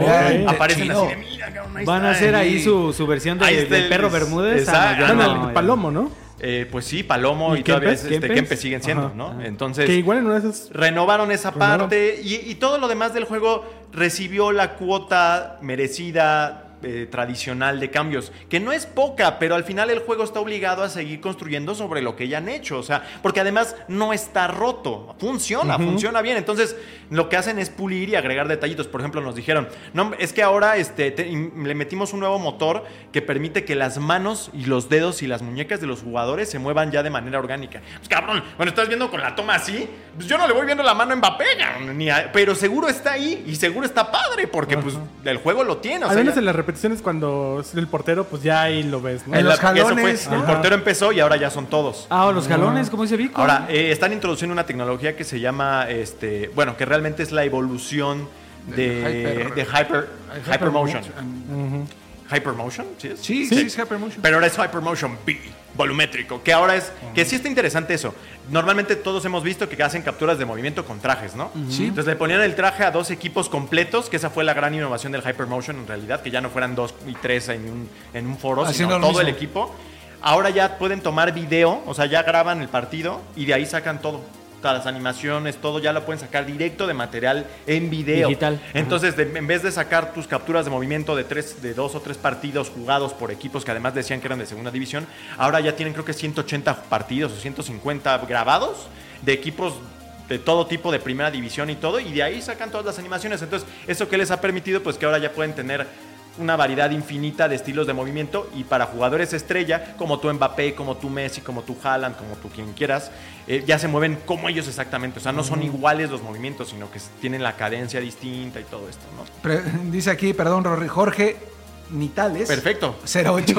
A: Aparecen
C: chido.
A: así de mira, cabrón, ahí
D: Van a
A: está".
D: hacer ahí su, su versión de, del
A: el-
D: perro Bermúdez.
A: Exacto.
D: Ah.
B: Palomo, ¿no?
A: Eh, pues sí, Palomo y,
B: ¿Y
A: todavía
B: Kempes?
A: es, este,
D: Kempes?
A: Kempes siguen siendo,
B: Ajá.
A: ¿no? Entonces,
B: Que igual en una de esas.
A: renovaron esa
B: Renovaron.
A: parte y, y todo lo demás del juego recibió la cuota merecida. Eh, tradicional de cambios, que no es poca, pero al final el juego está obligado a seguir construyendo sobre lo que ya han hecho, o sea, porque además no está roto, funciona, funciona bien, entonces lo que hacen es pulir y agregar detallitos, por ejemplo, nos dijeron, no, es que ahora este, te- le metimos un nuevo motor que permite que las manos y los dedos y las muñecas de los jugadores se muevan ya de manera orgánica. Pues cabrón, bueno, estás viendo con la toma así, pues yo no le voy viendo la mano en Mbappé, pero seguro está ahí y seguro está padre, porque pues el juego lo tiene, o ya-
B: las repeticiones cuando es el portero, pues ya ahí lo ves, ¿no?
C: En los
A: la- eso fue,
C: jalones,
A: el portero empezó y ahora ya son todos.
D: Ah, o los jalones, como dice Vico.
A: Ahora, eh, están introduciendo una tecnología que se llama, este, bueno, que realmente es la evolución de,
C: De hyper-
A: de hyper, Hypermotion.
C: Hypermotion.
A: Hypermotion, ¿sí es?
C: Sí, sí, es Hypermotion.
A: Pero ahora es Hypermotion B, volumétrico, que ahora es, que sí está interesante eso. Normalmente todos hemos visto que hacen capturas de movimiento con trajes, ¿no?
C: Sí.
A: Entonces le ponían el traje a dos equipos completos, que esa fue la gran innovación del Hypermotion en realidad, que ya no fueran dos y tres en un, en un foro,
C: Haciendo
A: sino todo el equipo. Ahora ya pueden tomar video, o sea, ya graban el partido y de ahí sacan todo. Todas las animaciones, todo ya lo pueden sacar directo de material en video.
D: Digital.
A: Entonces, de- en vez de sacar tus capturas de movimiento de tres, de dos o tres partidos jugados por equipos que además decían que eran de segunda división, ahora ya tienen creo que 180 partidos o 150 grabados de equipos de todo tipo de primera división y todo, y de ahí sacan todas las animaciones. Entonces, eso que les ha permitido, pues que ahora ya pueden tener una variedad infinita de estilos de movimiento y para jugadores estrella, como tú Mbappé, como tú Messi, como tú Haaland, como tú quien quieras, eh, ya se mueven como ellos exactamente. O sea, no son iguales los movimientos, sino que tienen la cadencia distinta y todo esto, ¿no?
C: Dice aquí, perdón, Rory, Jorge Nitales.
A: Perfecto.
C: 08.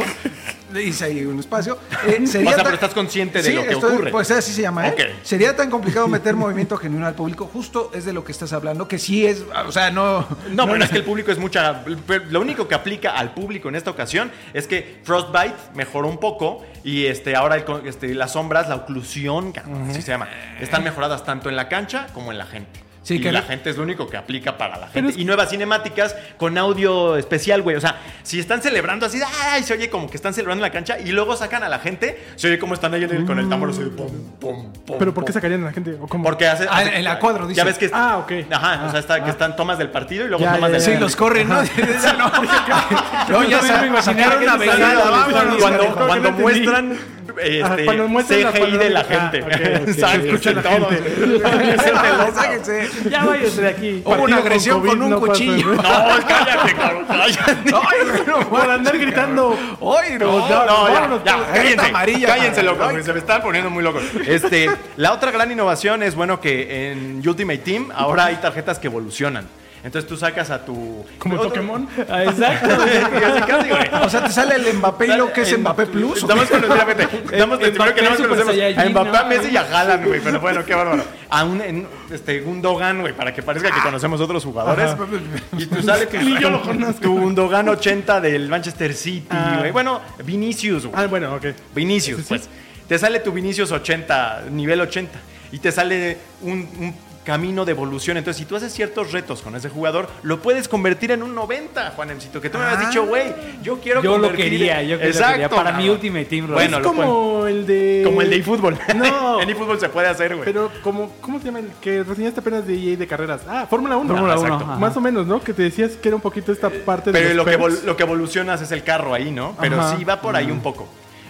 C: Le hice ahí un espacio. Eh,
A: O
C: sería
A: sea,
C: tan-
A: pero estás consciente de
C: Sí,
A: lo que
C: estoy-
A: ocurre.
C: Pues así se llama, ¿eh? Sería tan complicado meter movimiento genuino al público. Justo es de lo que estás hablando, que sí es, o sea, no...
A: No, bueno, es que el público es mucha. Lo único que aplica al público en esta ocasión es que Frostbite mejoró un poco y este, ahora el este, las sombras, la oclusión, cabrón, así se llama, están mejoradas tanto en la cancha como en la gente.
C: Sí,
A: y
C: que
A: la gente es lo único que aplica para la gente.
B: es-
A: Y nuevas cinemáticas con audio especial, güey. O sea, si están celebrando así, ¡ay! Se oye como que están celebrando en la cancha y luego sacan a la gente, se oye como están ahí en el- con el tambor así, de pum, pum, pum,
B: Pero ¿por qué sacarían a la gente? ¿O cómo?
A: Porque hace,
C: Ah,
A: hace-
C: en la cuadro, dice.
A: Ya ves que
B: Ah, ok.
A: Ajá, o sea, está, que
B: Ah.
A: están tomas del partido y luego
B: Ya,
A: tomas
B: ya,
A: del.
C: Sí, los corren, ¿no? No. Ya sacaron una
A: cuando, muestran este,
B: Ajá, cuando muestran la
A: CGI de la
B: panorámica.
A: gente.
B: Ah.
D: Ya váyase de aquí.
C: Hubo una
B: con
C: agresión con,
B: COVID
C: un
B: no
C: cuchillo.
B: ¿no?
A: No, cállate, cabrón, cállate.
C: Ay, no,
B: Por andar gritando.
C: Ay, no.
A: No, no, ya,
B: vámonos,
A: ya,
B: todos.
A: cállense,
C: amarilla,
A: cállense, güey, se me están poniendo muy locos. Este, la otra gran innovación es, bueno, que en Ultimate Team ahora hay tarjetas que evolucionan. Entonces tú sacas a tu...
B: Como
A: Otro-
B: Pokémon.
D: Ah, Exacto.
A: Casi, casi, güey.
C: O sea, te sale el Mbappé y lo que es Mbappé Plus. ¿o
A: Nada más
C: qué?
A: conocemos, fíjate, nada más te explico que nada más
D: Super
A: conocemos a Mbappé, a. Messi y a Haaland, güey. Pero bueno, qué bárbaro. A un, en, este, Gundogan, güey, para que parezca que conocemos otros jugadores. Y tú sale que
B: Ni yo lo conozco.
A: Tu Gundogan 80 del Manchester City,
B: Ah.
A: güey. Bueno, Vinicius, güey.
B: Ah, bueno, ok.
A: Vinicius,
B: Sí, sí.
A: pues. Te sale tu Vinicius 80, nivel 80. Y te sale un, un camino de evolución. Entonces, si tú haces ciertos retos con ese jugador, lo puedes convertir en un 90, Juanemcito. Que tú me habías
C: Ah.
A: dicho, güey, yo quiero
D: Yo lo
A: convertir...
D: quería, yo que lo
A: Exacto,
D: quería para mi. Ultimate Team, Roy.
A: Bueno,
B: es
A: lo
B: como el de.
A: Como el de eFootball.
B: No.
A: en eFootball se puede hacer, güey.
B: Pero como, ¿cómo se llama el que reseñaste apenas de EA de carreras? Ah, Fórmula 1.
D: Fórmula
B: Ah,
D: 1,
B: exacto.
D: ajá.
B: Más o menos, ¿no? Que te decías que era un poquito esta parte de
A: Pero
B: los
A: lo que, lo que evolucionas es el carro ahí, ¿no? Pero
B: Ajá.
A: sí va por ahí un poco.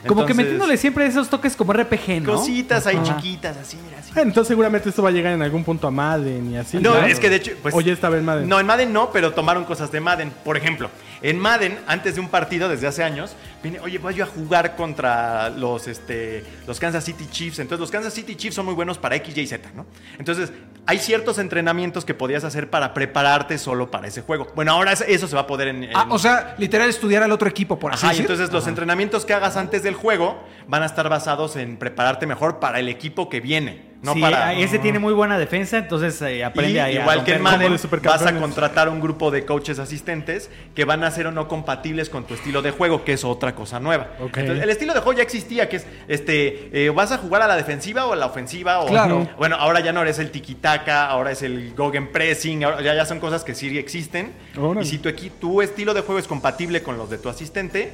D: Como que metiéndole siempre esos toques como RPG, ¿no?
A: Cositas ahí
D: Ajá.
A: chiquitas, así, mira, así.
B: Ah, entonces seguramente esto va a llegar en algún punto a Madden y así.
A: No,
B: ¿no?
A: es que de hecho. Pues,
B: o ya estaba en Madden.
A: No, en Madden no, pero tomaron cosas de Madden. Por ejemplo, en Madden, antes de un partido, desde hace años, vine, oye, voy yo a jugar contra los, este, los Kansas City Chiefs. Entonces, los Kansas City Chiefs son muy buenos para X, Y, Z, ¿no? Entonces, hay ciertos entrenamientos que podías hacer para prepararte solo para ese juego. Bueno, ahora es- eso se va a poder en.
C: Ah, o sea, literal estudiar al otro equipo, por así
A: Ajá, y entonces los entrenamientos que hagas antes del juego van a estar basados en prepararte mejor para el equipo que viene, no
D: sí,
A: para...
D: ah, ese tiene muy buena defensa, entonces eh, aprende
A: Y
D: ahí a
A: igual que en. Madden, vas a contratar un grupo de coaches asistentes que van a ser o no compatibles con tu estilo de juego, que es otra cosa nueva. Entonces, el estilo de juego ya existía, que es, este, eh, vas a jugar a la defensiva o a la ofensiva. O,
C: Claro.
A: Bueno, ahora ya no eres el tiki-taka, ahora es el Gogen Pressing, ahora ya, ya son cosas que sí existen.
B: Órale.
A: Y si tu, tu estilo de juego es compatible con los de tu asistente,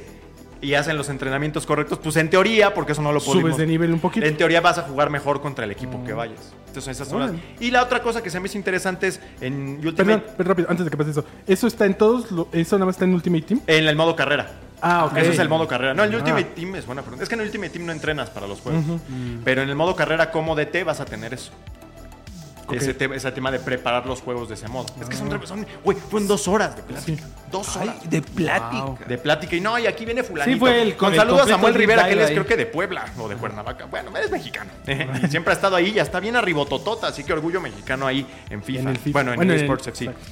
A: y hacen los entrenamientos correctos, pues en teoría, porque eso no lo podemos...
B: Subes de nivel un poquito.
A: En teoría vas a jugar mejor contra el equipo que vayas. Entonces esas son las... Y la otra cosa que se me hizo interesante es en Ultimate...
B: Perdón, pero rápido, antes de que pase eso. ¿Eso está en todos? lo- ¿Eso nada más está en Ultimate Team?
A: En el modo carrera.
B: Ah, ok.
A: Eso es el modo carrera. No, el Ultimate
B: Ah.
A: Team es buena pregunta. Es que en el Ultimate Team no entrenas para los juegos. Pero en el modo carrera como DT vas a tener eso. Ese, te- ese tema de preparar los juegos de ese modo. Es que son, son güey, fueron dos horas de plática. Dos horas.
C: Ay, de plática.
A: De plática. Y no, y aquí viene fulanito.
D: Sí, fue el-
A: Con
D: el
A: saludos a Samuel Rivera, que él es creo que de Puebla o de Cuernavaca. Bueno, es mexicano. y siempre ha estado ahí, ya está bien arribototota, así que orgullo mexicano ahí en FIFA.
B: En el FIFA.
A: Bueno, en
B: Bueno,
A: el eSports FC.
B: exacto.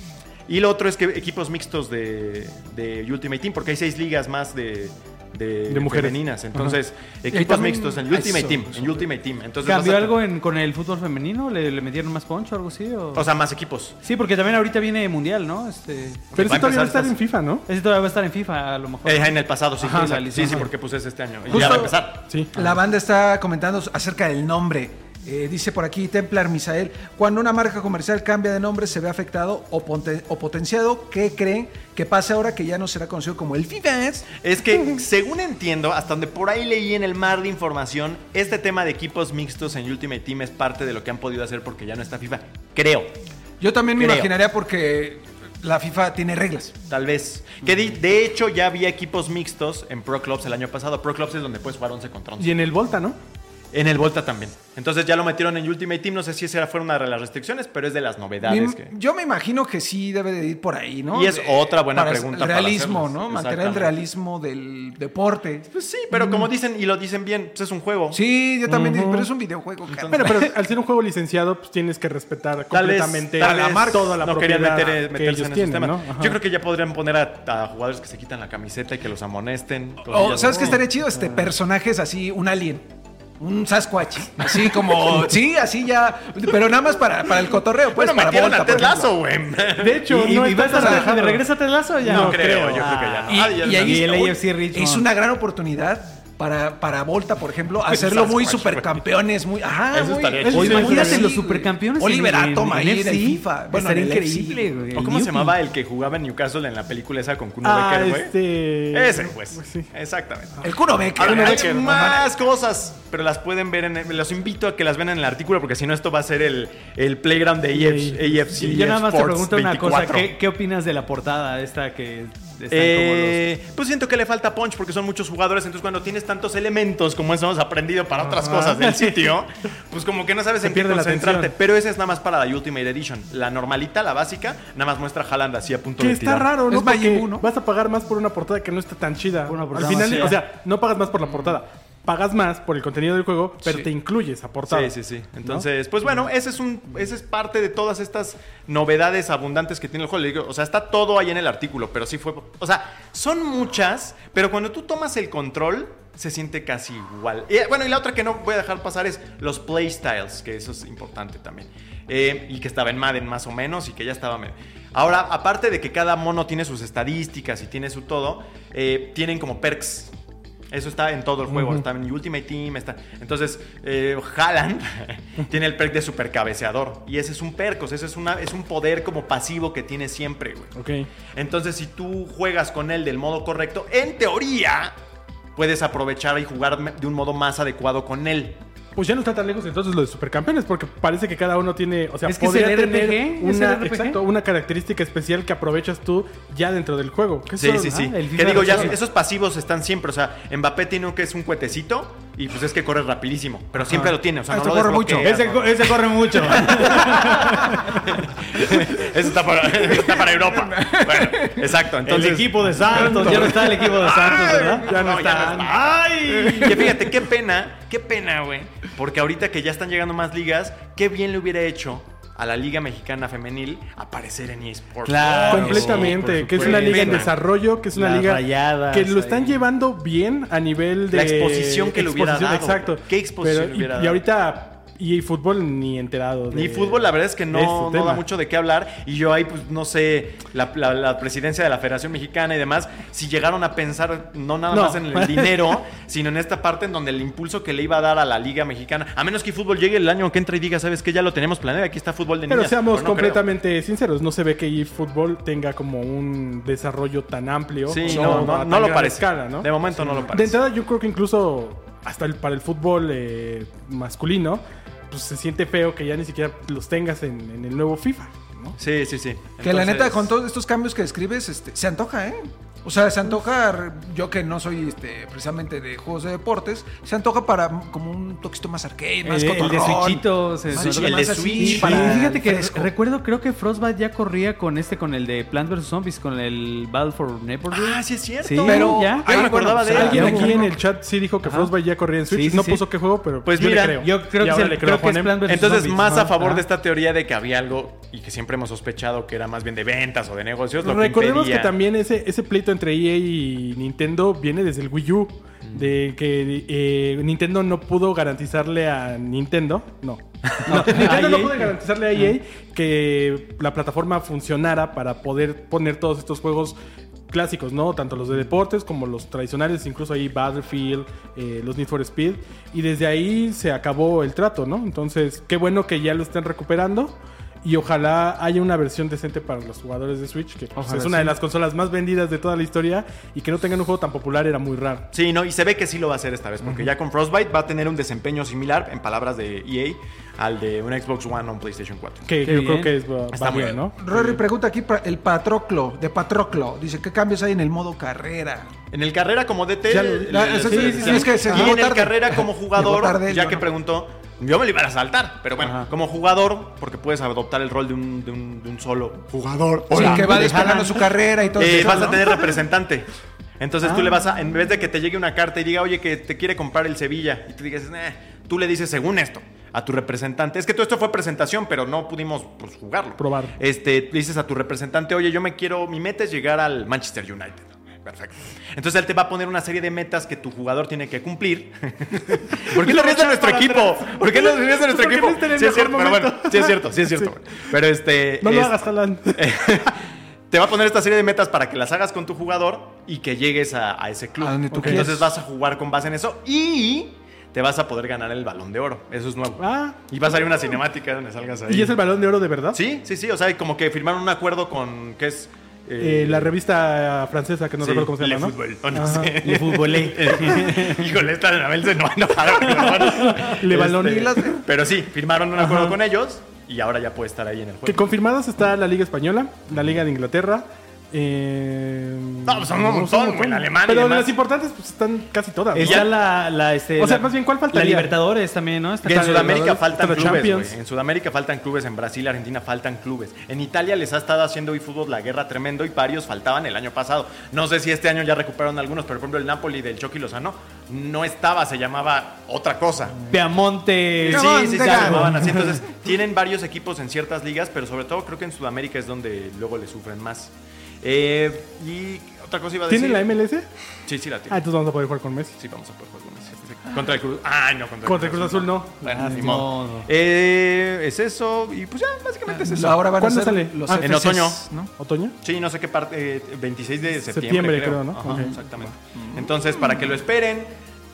A: Y lo otro es que equipos mixtos de, de Ultimate Team, porque hay seis ligas más de, de,
B: De mujeres.
A: femeninas. Entonces,
C: Y
A: equipos
C: también-
A: mixtos en Ultimate
C: eso,
A: Team.
C: eso.
A: En Ultimate Team. Entonces,
D: ¿Cambió
A: a-
D: algo en- con el fútbol femenino? ¿Le, le metieron más poncho o algo así? O...
A: O sea, más equipos.
D: sí, porque también ahorita viene mundial, ¿no? Este...
B: Pero
A: Va a
B: eso todavía va a estar en FIFA, ¿no?
D: Ese todavía va a estar en FIFA, a lo mejor.
A: Eh, en el pasado, sí.
D: Ajá,
A: sí, sí, porque pues es este año. Y
C: Justo-
A: ya va a empezar.
B: Sí.
C: La banda está comentando acerca del nombre. Eh, dice por aquí Templar Misael, cuando una marca comercial cambia de nombre se ve afectado o, ponte- o potenciado. ¿Qué creen que pasa ahora que ya no será conocido como el FIFA?
A: Es que, según entiendo, hasta donde por ahí leí en el mar de información, este tema de equipos mixtos en Ultimate Team es parte de lo que han podido hacer porque ya no está FIFA. Creo,
C: Yo también me
A: Creo.
C: imaginaría porque la FIFA tiene reglas.
A: tal vez. Que de, de hecho ya había equipos mixtos en Pro Clubs el año pasado. Pro Clubs es donde puedes jugar 11 contra 11.
B: Y en el Volta, ¿no?
A: En el Volta también. Entonces ya lo metieron en Ultimate Team. No sé si esa fue una de las restricciones, pero es de las novedades.
C: Mi-
A: que...
C: Yo me imagino que sí debe de ir por ahí, ¿no?
A: Y es otra buena
C: para
A: pregunta
C: El realismo. ¿no? Mantener el realismo del deporte.
A: Pues sí, pero como dicen y lo dicen bien, pues es un juego.
C: Sí, yo también, digo, pero es un videojuego.
B: Bueno, pero al ser un juego licenciado, pues tienes que respetar
A: Tal vez,
B: completamente
A: tal
B: la marca, toda la
A: no querían meter,
B: que
A: meterse
B: ellos
A: en ese
B: tienen,
A: tema.
B: ¿no?
A: Yo creo que ya podrían poner a, a jugadores que se quitan la camiseta y que los amonesten.
C: O,
A: cosillas
C: ¿Sabes qué estaría chido? Este, personajes así, un alien. Un Sasquatch. Así como. sí, así ya. Pero nada más para, para el cotorreo. Pues,
A: Bueno,
C: para
A: metieron
C: Volta,
A: a Ted. Lasso, güey.
B: De hecho,
D: ¿Y,
B: no
D: y
B: está
D: va a regresa a Telazo ya?
A: No creo, yo creo que ya no.
C: Y,
A: Ah, ya
C: y
A: no.
C: ahí
D: Y el
C: uy,
D: AFC Richmond.
C: es una gran oportunidad para, para Volta, por ejemplo, hacerlo muy supercampeones, muy. Ajá,
A: Eso
C: muy-
A: estaría
C: muy-
A: chido.
D: O
A: Sí,
D: imagínate los supercampeones.
C: Oliver
D: en
C: Atom
D: en
C: ahí en el
D: FC.
C: FIFA. Bueno, en FC.
D: increíble, güey.
A: ¿O cómo se llamaba el que jugaba en Newcastle en la película esa con Kuno
B: Ah,
A: Becker, güey?
B: este...
A: Ese, pues.
B: Sí.
A: Exactamente.
C: El Kuno Becker. Kuno
A: hay
C: Becker,
A: más cosas, pero las pueden ver en los invito a que las vean en el artículo porque si no esto va a ser el, el playground de AFC.
D: Y yo nada más te pregunto una cosa.
A: 24.
D: ¿qué, qué opinas de la portada esta que
A: Eh, pues siento que le falta punch porque son muchos jugadores, entonces cuando tienes tantos elementos como eso hemos aprendido para otras cosas del sitio, pues como que no sabes
B: Se
A: en qué
B: pierde la
A: concentrarte.
B: atención.
A: Pero esa es nada más para la Ultimate Edition. La normalita, la básica, nada más muestra a Haaland así a punto
B: Que
A: de
B: está
A: tirar.
B: raro, ¿no?
C: Es
B: Porque vas a pagar más por una portada que no está tan chida.
D: Por una
B: Al final, o sea, no pagas más por la portada. Pagas más por el contenido del juego, pero
C: Sí.
B: te incluye esa portada.
A: Sí, sí, sí. Entonces, pues bueno, ese es un, ese es parte de todas estas novedades abundantes que tiene el juego. O sea, está todo ahí en el artículo, pero sí fue. O sea, son muchas, pero cuando tú tomas el control, se siente casi igual. Y, bueno, y la otra que no voy a dejar pasar es los playstyles, que eso es importante también. Eh, y que estaba en Madden más o menos y que ya estaba. Ahora, aparte de que cada mono tiene sus estadísticas y tiene su todo, eh, tienen como perks. Eso está en todo el juego, está en Ultimate Team, está. Entonces, eh, Haaland tiene el perk de super cabeceador. Y ese es un perk, o sea, ese es, una, es un poder como pasivo que tiene siempre, güey.
B: Ok.
A: Entonces, si tú juegas con él del modo correcto, en teoría, puedes aprovechar y jugar de un modo más adecuado con él.
B: Pues ya no está tan lejos entonces lo de supercampeones, porque parece que cada uno tiene, o sea,
D: Es que es
B: podría
D: el
B: tener
D: RPG, es
B: una,
D: el RPG.
B: exacto, una característica especial que aprovechas tú ya dentro del juego.
A: Sí, sí, sí.
D: ah, el
A: que digo, ya esos pasivos están siempre. O sea, Mbappé tiene uno que es un cuetecito y pues es que corre rapidísimo. Pero siempre lo tiene. O sea,
C: Ah,
A: no lo
C: corre mucho.
D: Ese,
A: ¿no?
D: co- ese corre mucho.
A: Eso está para, está para Europa. Bueno, exacto. Entonces,
D: el equipo de Santos. Ya no está el equipo de Santos, ¿verdad?
A: Ya no, ya no está.
D: ¡Ay!
A: Que fíjate, qué pena, qué pena, güey. Porque ahorita que ya están llegando más ligas, qué bien le hubiera hecho a la Liga Mexicana Femenil aparecer en eSports.
D: Claro.
B: Completamente, que es una liga en desarrollo, que es una
D: Las
B: liga
D: rayadas
B: que lo están
D: ahí.
B: llevando bien a nivel de
A: La exposición que le hubiera
B: exposición,
A: dado,
B: Exacto.
A: ¿Qué exposición
B: Pero-
A: le hubiera
B: y, ahorita Y fútbol ni enterado. de-
A: Ni fútbol, la verdad es que
B: de
A: no,
B: este
A: no da mucho de qué hablar. Y yo ahí, pues, no sé, la, la- la presidencia de la Federación Mexicana y demás, si llegaron a pensar no nada
B: No.
A: más en el dinero, sino en esta parte en donde el impulso que le iba a dar a la Liga Mexicana, a menos que fútbol llegue el año que entra y diga, ¿sabes qué? Ya lo tenemos planeado, aquí está fútbol de
B: Pero
A: niñas.
B: seamos
A: no creo.
B: completamente sinceros, no se ve que eFootball tenga como un desarrollo tan amplio.
A: Sí, no, no, no lo parece.
B: escala, ¿no?
A: De momento no lo
B: De
A: parece.
B: entrada, yo creo que incluso hasta el- para el fútbol eh, masculino, pues se siente feo que ya ni siquiera los tengas en, en el nuevo FIFA. ¿no?
A: Sí, sí, sí.
C: Que la neta, con todos estos cambios que describes, este, se antoja, ¿eh? O sea, se antoja, yo que no soy este, precisamente de juegos de deportes, se antoja para como un toquito más arcade, más
D: El, el de
C: cotorrón.
D: Switchito. se-
C: Más
D: se-
A: Switch, el
C: más
A: de
C: así,
A: Switch.
C: para
D: Sí, fíjate que
C: fresco.
D: recuerdo, creo que Frostbite ya corría con este, con el de Plants vs Zombies, con el Battle for Neighborhood.
A: Ah, sí es cierto.
D: Sí,
C: Pero
D: ya.
A: Me acordaba
C: bueno,
A: de él.
B: Alguien aquí en el chat sí dijo que
D: Ajá.
B: Frostbite ya corría en Switch.
D: Sí, sí,
B: no
D: sí.
B: puso qué juego, pero
A: Pues
B: yo
A: mira,
B: le creo.
D: Yo creo que,
B: le
D: creo
B: a
D: que es. Plants vs
A: Entonces,
D: Zombies.
A: más a favor de esta teoría de que había algo y que siempre hemos sospechado que era más bien de ventas o de negocios. Lo que
B: Recordemos que también ese, ese pleito entre EA y Nintendo viene desde el Wii U. De que eh, Nintendo no pudo garantizarle a Nintendo. No. No, Nintendo no
D: EA.
B: pudo garantizarle a EA que la plataforma funcionara para poder poner todos estos juegos clásicos, ¿no? Tanto los de deportes como los tradicionales, incluso ahí Battlefield, eh, los Need for Speed. Y desde ahí se acabó el trato, ¿no? Entonces, qué bueno que ya lo estén recuperando. Y ojalá haya una versión decente para los jugadores de Switch, que pues, es una
C: sí.
B: de las consolas más vendidas de toda la historia. Y que no tengan un juego tan popular era muy raro.
A: Sí, no, y se ve que sí lo va a hacer esta vez, porque ya con Frostbite va a tener un desempeño similar, en palabras de EA, al de un Xbox One o un PlayStation 4.
B: Que yo
D: bien.
B: creo que es, va,
A: Está
B: va
A: muy
B: bien,
A: bien.
B: ¿no?
C: Rory pregunta aquí el Patroclo, de Patroclo. Dice, ¿qué cambios hay en el modo carrera?
A: En el carrera como DT,
B: Ya lo-
A: el- el-
C: eso
A: sí,
C: sí,
A: sí,
C: sí,
A: sí.
C: es que se
A: y en el carrera como jugador,
C: tarde,
A: ya que
C: no.
A: preguntó, yo me lo iba a saltar, pero bueno,
B: Ajá.
A: como jugador, porque puedes adoptar el rol de un, de un, de un solo jugador.
C: Sí, que va despegando su carrera y todo
A: Eh,
C: eso,
A: vas a tener representante. Entonces tú
B: Ah.
A: le vas a, en vez de que te llegue una carta y diga, oye, que te quiere comprar el Sevilla, y tú digas, tú le dices, según esto, a tu representante. Es que todo esto fue presentación, pero no pudimos pues, jugarlo.
B: Probar.
A: Este, dices a tu representante, oye, yo me quiero, mi meta es llegar al Manchester United. Perfecto. Entonces él te va a poner una serie de metas que tu jugador tiene que cumplir. ¿Por qué le ríes de nuestro equipo? ¿Por qué le ríes de nuestro equipo? Sí es cierto, pero bueno, sí es cierto, sí es cierto.
B: Sí.
A: Pero este.
B: No lo
A: es-
B: hagas, Alan.
A: te va a poner esta serie de metas para que las hagas con tu jugador y que llegues a, a ese club.
C: A tú.
A: Entonces vas a jugar con base en eso y te vas a poder ganar el balón de oro. Eso es nuevo.
B: Ah,
A: Y va a salir una cinemática donde salgas ahí.
B: ¿y es el balón de oro de verdad?
A: Sí, sí, sí. O sea, como que firmaron un acuerdo con. ¿Qué es?
B: Eh, la revista francesa, que no
A: sí,
B: recuerdo cómo se
A: Le
B: llama, ¿no?
A: Fútbol, o no
B: Ajá.
A: sé.
D: Le futbolé.
A: Híjole, esta Anabel se no enojada.
B: Le balón
A: Este, Pero sí, firmaron un acuerdo
B: Ajá.
A: con ellos y ahora ya puede estar ahí en el
B: Que
A: juego.
B: confirmadas está la Liga Española, la Liga de Inglaterra. Eh,
A: No, pues son un montón, güey, en Alemania
B: Pero las importantes pues, están casi todas. ¿no?
D: Está la, la, este,
B: O sea,
D: la-
B: más bien, ¿cuál faltaría?
D: La Libertadores también, ¿no? Está
A: Que en Sudamérica faltan clubes. En Sudamérica faltan clubes, en Brasil, Argentina faltan clubes. En Italia les ha estado haciendo hoy fútbol la guerra tremendo y varios faltaban el año pasado. No sé si este año ya recuperaron algunos, pero por ejemplo el Napoli del Chucky Lozano no estaba, se llamaba otra cosa.
D: Peamonte.
A: Sí, sí, sí, se llamaban así. Entonces, tienen varios equipos en ciertas ligas, pero sobre todo creo que en Sudamérica es donde luego le sufren más. Eh, y otra cosa iba a decir.
B: ¿Tiene la MLS?
A: Sí, sí la
B: Ah,
A: tiene.
B: entonces vamos a poder jugar con Messi.
A: Sí, vamos a poder jugar con ese. Contra el Cruz. Ay, no, contra,
B: Contra el Cruz Azul no.
A: Bueno,
D: Ah,
A: ni
D: no,
A: modo.
D: no.
A: Eh, es eso. Y pues ya, básicamente es eso.
C: Ahora van a
B: ¿Cuándo
C: ser
B: sale?
C: los
B: Ah,
A: en otoño.
C: ¿no?
B: ¿Otoño?
A: Sí, no sé qué parte. eh, 26 de septiembre.
B: Septiembre,
A: creo,
B: creo, ¿no?
A: Ajá,
B: Ok.
A: Exactamente. Entonces, para que lo esperen,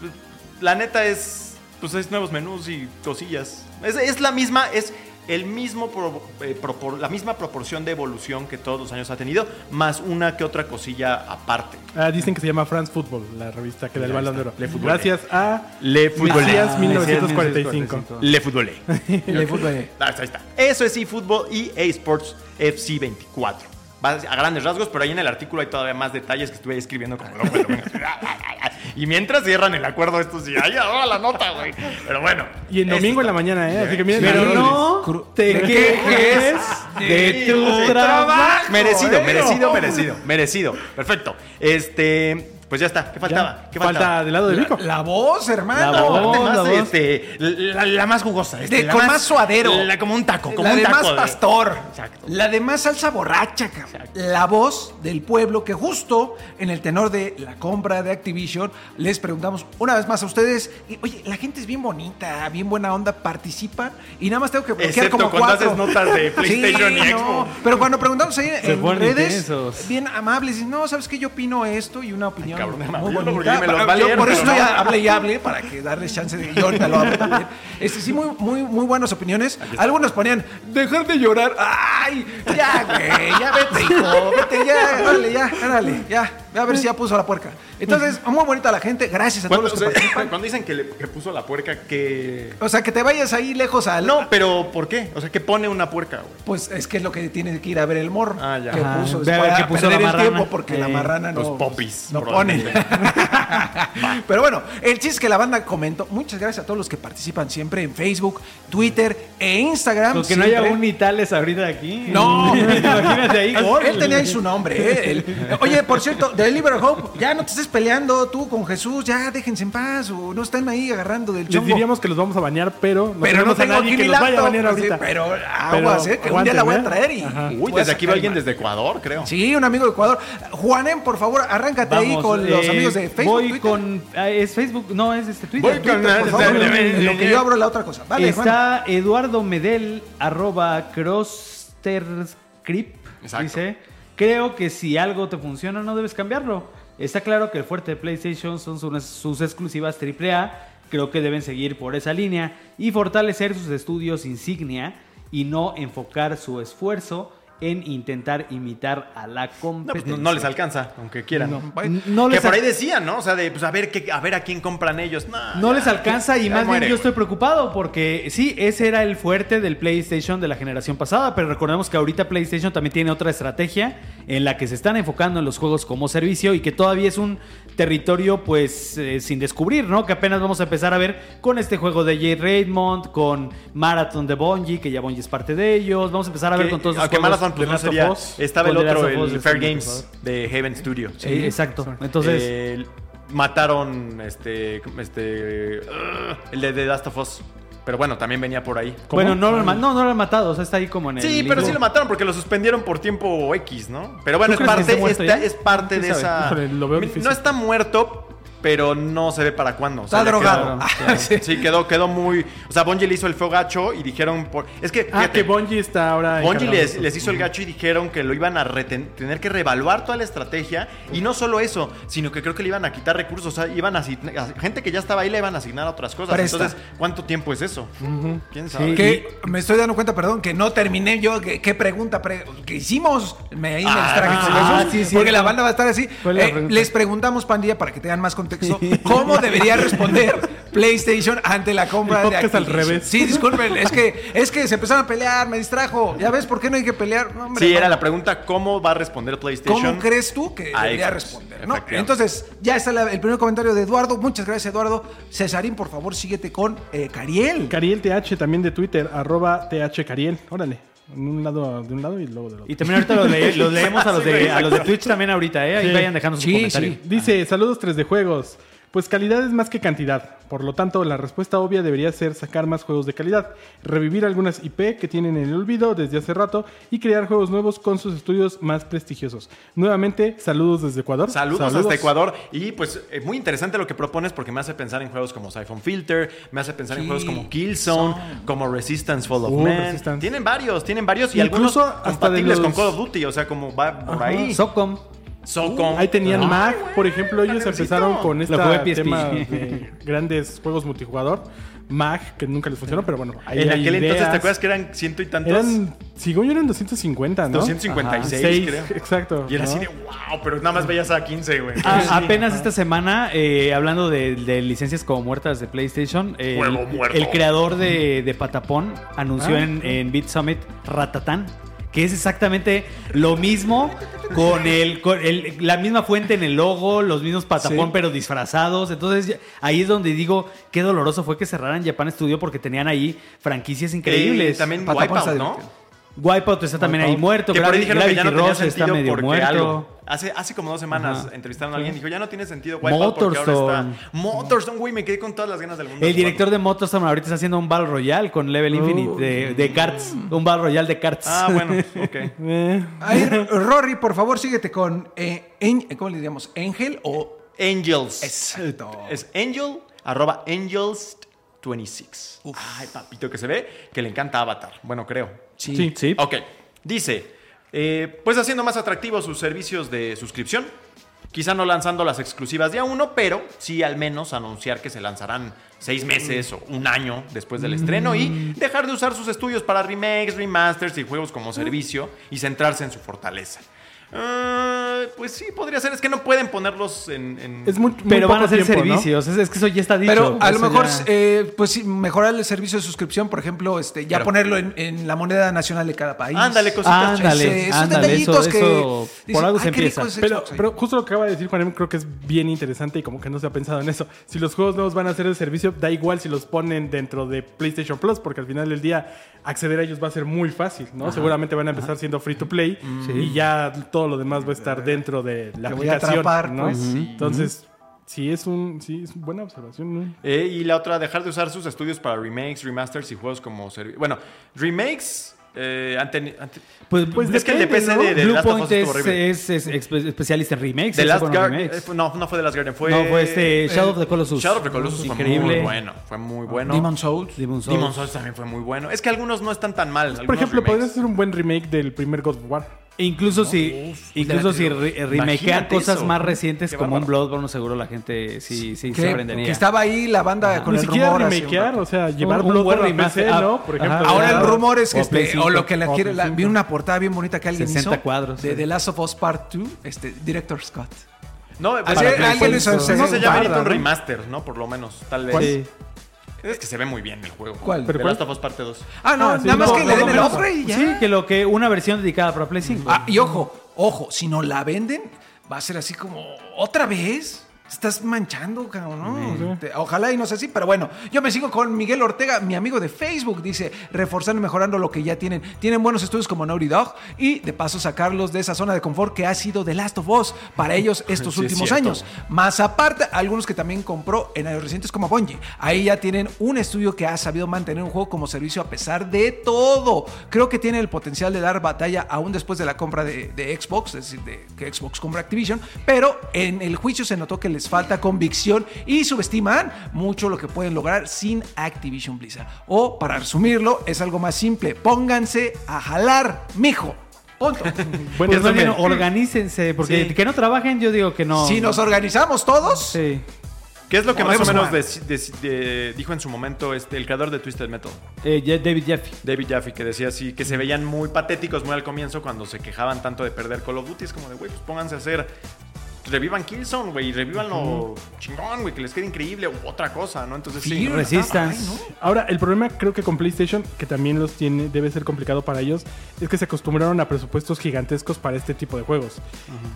A: pues, la neta es. Pues es nuevos menús y cosillas. Es, es la misma. Es el mismo pro- eh, propor- la misma proporción de evolución que todos los años ha tenido, más una que otra cosilla aparte.
B: Ah, dicen que se llama France Football, la revista que da el balón de oro.
A: Le.
B: Gracias a
A: Le.
B: Mesías
D: Ah,
B: 1945.
A: Le.
C: Y el fútbol.
A: Ah, Ahí está. Eso es eFootball y eSports FC 24. Va a grandes rasgos, pero ahí en el artículo hay todavía más detalles que estuve ahí escribiendo como loco. Y mientras cierran el acuerdo estos y ay, ahora la nota, güey. Pero bueno.
B: Y en domingo en la mañana, ¿eh? Así que miren,
D: Pero no te
C: ¿De
D: quejes De tu
A: Sí.
D: trabajo.
A: Merecido,
C: ¿eh?
A: merecido, merecido, merecido. Perfecto. Este, pues ya está. ¿Qué faltaba? ¿Qué
B: Falta
A: faltaba?
B: del lado de Vico.
C: La voz, hermano.
D: La voz.
A: Aparte más,
D: la voz.
A: este, la, la más jugosa. este,
C: De-
A: la
C: con más suadero.
A: la- como un taco, como
C: la
A: un
C: de
A: taco.
C: más
A: de-
C: pastor.
A: Exacto.
C: La de más salsa borracha, cabrón. La voz del pueblo que justo en el tenor de la compra de Activision les preguntamos una vez más a ustedes. y, Oye, la gente es bien bonita, bien buena onda, participa y nada más tengo que bloquear
A: Excepto
C: como
A: cuando
C: cuatro.
A: haces notas de PlayStation y
C: Sí,
A: Xbox.
C: no, Pero cuando preguntamos ahí en redes,
D: intensos.
C: bien amables, y no, ¿sabes qué? Yo opino esto y una opinión
A: cabrón, porque me
C: por eso
A: no.
C: hable y hable para que darles chance de yo ahorita lo hablo también. Este, sí, muy, muy, muy buenas opiniones. Algunos ponían, dejar de llorar. ¡Ay! Ya, güey, ya vete, hijo. Vete, ya, órale, ya, órale, ya. Ve a ver si ya puso la puerca. Entonces, muy bonita la gente. Gracias a todos los que
A: o sea,
C: participan.
A: cuando dicen que, le, que puso la puerca, que...
C: O sea, que te vayas ahí lejos al.
A: No, pero ¿por qué? O sea, que pone una puerca, güey.
C: Pues es que es lo que tiene que ir a ver el morro.
A: Ah, ya.
C: Que puso.
D: Ve a ver
C: para
D: qué puso
C: perder
D: la
C: el
D: marrana.
C: tiempo porque la
D: Eh,
C: marrana no.
A: los popis,
C: No pone. Pero bueno, el chiste es que la banda comentó. Muchas gracias a todos los que participan siempre en Facebook, Twitter e Instagram.
D: Porque no haya un Nitales ahorita aquí.
C: No.
D: Imagínate ahí.
C: Él, tenía ahí su nombre. ¿eh? Él- oye, por cierto, de Liver Hope, ya no te estés peleando tú con Jesús, ya déjense en paz o no están ahí agarrando del
B: Les
C: chongo.
B: diríamos que los vamos a bañar, pero no
C: pero no
B: tenemos a
C: tengo
B: nadie que los vaya a bañar
C: sí,
B: ahorita.
C: pero aguas, ¿eh? Que un día la voy a traer y.
B: Ajá.
A: Uy, desde aquí va alguien desde Ecuador, creo.
C: Sí, un amigo de Ecuador. Juanen, por favor, arráncate ahí con los
D: eh,
C: amigos de Facebook.
D: Voy
C: Twitter.
D: con. ah, ¿Es Facebook? No, es este Twitter.
A: Voy con-
C: Por favor, en lo que yo abro la otra cosa. Vale, Juan.
D: Está Eduardo Medel, arroba Crossterscript.
A: Exacto.
D: Dice: Creo que si algo te funciona, no debes cambiarlo. Está claro que el fuerte de PlayStation son sus, sus exclusivas AAA. Creo que deben seguir por esa línea y fortalecer sus estudios insignia y no enfocar su esfuerzo en intentar imitar a la
A: No, pues,
D: competencia.
A: no, no les alcanza, aunque quieran.
D: No
A: que
D: les
A: por ahí decían, ¿no? O sea, de pues a ver qué, a ver a quién compran ellos. No,
D: No
A: ya,
D: les alcanza y más
A: muere,
D: bien yo estoy preocupado porque sí, ese era el fuerte del PlayStation de la generación pasada, pero recordemos que ahorita PlayStation también tiene otra estrategia en la que se están enfocando en los juegos como servicio y que todavía es un territorio pues eh, sin descubrir, ¿no? Que apenas vamos a empezar a ver con este juego de Jade Raymond, con Marathon de Bungie, que ya Bungie es parte de ellos, vamos a empezar a ver
A: Que-
D: con todos los juegos.
A: Marathon pues, no sería. Estaba el otro, el Fair Games de Heaven Studio.
D: Eh, exacto. Entonces,
A: Eh, mataron este. este uh, el de The Last of Us. Pero bueno, también venía por ahí.
D: bueno, no lo, no, no lo han matado, o sea, está ahí como en el
A: Sí, pero sí lo mataron porque lo suspendieron por tiempo X, ¿no? Pero bueno, es
D: ¿Tú crees que
A: parte, de
D: sabe?
A: esa.
B: Híjole, lo veo difícil.
A: no está muerto, pero no se ve para cuándo. O sea,
C: Está drogado.
A: quedó- sí, quedó, quedó muy. O sea, Bungie le hizo el feo gacho y dijeron. Por, es que.
B: Ah,
A: fíjate,
B: que Bungie está ahora.
A: Bungie les, les hizo el gacho y dijeron que lo iban a reten- tener que reevaluar toda la estrategia. Y no solo eso, sino que creo que le iban a quitar recursos. O sea, iban a asignar. a gente que ya estaba ahí le iban a asignar a otras cosas.
C: Presta.
A: Entonces, ¿cuánto tiempo es eso? ¿Quién sabe?
D: Sí.
C: Que me estoy dando cuenta, perdón, que no terminé yo. ¿Qué, qué pregunta pre- que hicimos? Me, ahí me
A: Ah,
C: distraje con
D: ah, sí, sí,
C: porque la banda va a estar así.
D: ¿Cuál es la
C: Eh, les preguntamos, pandilla, para que tengan más contexto, ¿cómo debería responder PlayStation ante la compra
B: El
C: de
B: podcast al
C: Activision?
B: revés.
C: Sí, disculpen, es que, es que se empezaron a pelear, me distrajo. ¿Ya ves por qué no hay que pelear? No, hombre,
A: Sí,
C: no.
A: era la pregunta: ¿cómo va a responder PlayStation?
C: ¿Cómo crees tú que
A: a
C: debería
A: Xbox,
C: responder? ¿no? Entonces, ya está la- el primer comentario de Eduardo. Muchas gracias, Eduardo. Cesarín, por favor, síguete con eh, Cariel.
B: Cariel TH también de Twitter, arroba TH Cariel. Órale. En un lado, de un lado y luego del otro.
D: Y también ahorita los, le- los leemos a los, de, a los de Twitch también ahorita, ¿eh? Ahí
B: Sí.
D: vayan dejando su
C: Sí,
D: comentario.
C: sí.
B: Dice, saludos 3 de juegos. Pues calidad es más que cantidad. Por lo tanto, la respuesta obvia debería ser sacar más juegos de calidad, revivir algunas IP que tienen en el olvido desde hace rato y crear juegos nuevos con sus estudios más prestigiosos. Nuevamente, saludos desde Ecuador.
A: Saludos, hasta Ecuador. Y pues es muy interesante lo que propones porque me hace pensar en juegos como Siphon Filter, me hace pensar en juegos como Killzone, como Resistance Fall of
B: Uh,
A: Man.
B: Resistance.
A: Tienen varios, tienen varios y
B: Incluso
A: algunos
B: hasta de
A: compatibles
B: los-
A: con Call of Duty, o sea, como va por ahí.
D: Socom.
A: Socom.
B: Ahí tenían
A: Ah,
B: Mag, por ejemplo, ellos empezaron con este tema de grandes juegos multijugador. Mag, que nunca les funcionó, pero bueno, ahí
A: En
B: hay
A: aquel entonces. ¿te acuerdas que eran ciento y tantos?
B: Eran, según yo eran 250, ¿no?
A: 256,
B: Seis,
A: creo.
B: Exacto.
A: Y era
B: ¿no?
A: así de wow, pero nada más veías a 15, güey.
D: Ah,
A: Sí.
D: apenas esta semana, eh, hablando de, de licencias como muertas de PlayStation, eh,
A: Juego
D: el,
A: muerto.
D: el creador de, de Patapón anunció
B: Ah,
D: en, en Beat Summit Ratatán, que es exactamente lo mismo con, el, con el- la misma fuente en el logo, los mismos Patapón
C: Sí.
D: pero disfrazados. Entonces ahí es donde digo qué doloroso fue que cerraran Japan Studio porque tenían ahí franquicias increíbles.
A: también
C: Patapón
A: Wipeout, ¿no?
D: Wipeout está también ahí muerto.
A: Que por ahí
D: Gravity,
A: dijeron que ya no tenía
D: está
A: sentido
D: medio
A: porque
D: muerto.
A: algo. Hace, hace como dos semanas
D: Ajá.
A: entrevistaron a alguien y dijo, ya no tiene sentido Wipeout porque ahora
D: Motorstone.
A: está... Motorstone, güey, me quedé con todas las ganas del mundo.
D: El
A: de
D: director de Motorstorm ahorita está haciendo un Battle Royale con Level Infinite de, de karts. Un Battle Royale de karts.
A: Ah, bueno, ok.
B: Eh,
C: Ahí, Rory, por favor, síguete con. eh, en- ¿Cómo le diríamos? ¿Angel o.?
A: Angels.
C: Exacto.
A: Es Angel, arroba Angels26. Ay, papito, que se ve que le encanta Avatar. Bueno, creo.
C: Sí.
B: Sí.
D: Sí.
A: Ok. Dice, eh, pues haciendo más atractivos sus servicios de suscripción. Quizá no lanzando las exclusivas día uno, pero sí al menos anunciar que se lanzarán seis meses o un año después del estreno y dejar de usar sus estudios para remakes, remasters y juegos como servicio y centrarse en su fortaleza. Ah, pues sí, podría ser. Es que no pueden ponerlos en... en-
B: es muy, muy
D: Pero van a ser
B: tiempo, ¿no?
D: servicios. Es, es que eso ya está dicho.
C: Pero a lo
D: Eso
C: mejor,
D: ya-
C: eh, pues sí, mejorar el servicio de suscripción, por ejemplo, este, ya
A: Pero-
C: ponerlo en, en la moneda nacional de cada país.
A: Ándale, cositas.
D: Ándale,
C: Ese- esos
D: ándale,
C: detallitos
D: eso-
C: que
D: eso- por algo se
C: "Ay, qué rico
D: empieza".
C: es
B: Pero,
C: Xbox ahí".
B: pero justo lo que acaba de decir Juan creo que es bien interesante y como que no se ha pensado en eso. Si los juegos nuevos van a ser de servicio, da igual si los ponen dentro de PlayStation Plus, porque al final del día acceder a ellos va a ser muy fácil, ¿no? Seguramente van a empezar siendo free to play y ya todo lo demás va a estar dentro de la
C: Te voy a
B: aplicación,
C: atrapar,
B: ¿no?
C: pues, sí.
B: Entonces, sí es un sí es una buena observación, ¿no?
A: Eh, y la otra, dejar de usar sus estudios para remakes, remasters y juegos como servicio. Bueno, remakes eh, han teni- han te-
D: Pues,
B: Pues
A: es que el de
B: depende,
A: PC
B: ¿no?
A: de, de The Last of Us
D: Bluepoint
A: estuvo
D: es, especialista en remakes.
A: The Last Guardian.
D: remakes.
A: no, no fue The Last Guardian, fue.
D: No, fue este Shadow of the Colossus.
A: Shadow of the Colossus fue
D: Increíble.
A: muy bueno. Fue muy bueno.
C: Demon Souls.
D: Demon's Souls.
A: Demon's Souls también fue muy bueno. Es que algunos no están tan mal.
B: Por ejemplo,
A: remakes.
B: podría ser un buen remake del primer God of War.
D: E Incluso si, incluso si re- remakean cosas
A: eso.
D: más recientes como un. Bloodborne, seguro la gente sí, sí se
C: Que,
D: sorprendería.
C: que estaba ahí la banda con
B: Ni
C: el
B: siquiera
C: rumor.
B: remakear, o sea, llevar
D: Un- buen
B: a PC, ¿no?
D: ah,
B: Por ejemplo.
D: ajá.
C: Ahora el rumor es que
D: O
C: este, o
D: 5,
C: lo que la
B: o
C: quiere, la-
B: 5.
C: vi una portada bien bonita que alguien
D: 60
C: hizo
D: cuadros,
C: de
D: sí.
C: The Last of Us Part 2, este Director Scott.
A: No, para
C: alguien hizo, se-
A: No se llama un remaster, ¿no? Por lo menos, tal vez. Es que se ve muy bien el juego.
C: ¿Cuál?
A: The
B: ¿Pero
A: Last
B: cuál?
A: of Us parte 2.
C: Ah, no,
B: Ah, sí,
C: nada más
B: no,
C: que le den el upgrade y ya.
D: Sí, que lo que una versión dedicada para Play 5.
C: Ah, y ojo, ojo, si no la venden, va a ser así como, ¿otra vez? Estás manchando, cabrón. ¿no? Ojalá y no sea así, pero bueno, yo me sigo con Miguel Ortega, mi amigo de Facebook, dice, reforzando y mejorando lo que ya tienen. Tienen buenos estudios como Naughty Dog y de paso sacarlos de esa zona de confort que ha sido The Last of Us para ellos estos
A: Sí,
C: últimos años. Más aparte, algunos que también compró en años recientes como Bungie. Ahí ya tienen un estudio que ha sabido mantener un juego como servicio a pesar de todo. Creo que tiene el potencial de dar batalla aún después de la compra de, de Xbox, es decir, de que Xbox compra Activision, pero en el juicio se notó que les falta convicción y subestiman mucho lo que pueden lograr sin Activision Blizzard. O, para resumirlo, es algo más simple. Pónganse a jalar, mijo. Punto.
B: Bueno,
D: Pues bien, organícense, porque
A: Sí.
D: que no trabajen, yo digo que no.
C: Si nos organizamos todos,
D: Sí.
A: ¿Qué es lo que más o menos
C: jugar.
A: de- de- de- dijo en su momento este, el creador de Twisted Metal?
D: Eh, David Jaffe.
A: David Jaffe, que decía así, que se veían muy patéticos muy al comienzo cuando se quejaban tanto de perder Call of Duty. Es como de, güey, pues pónganse a hacer... Revivan Killzone, güey, y revivanlo chingón, güey, que les quede increíble u otra cosa, ¿no? Entonces sí.
C: Fear,
D: Resistance.
C: ay, ¿no?
B: Ahora, el problema creo que con PlayStation, que también los tiene, debe ser complicado para ellos, es que se acostumbraron a presupuestos gigantescos para este tipo de juegos.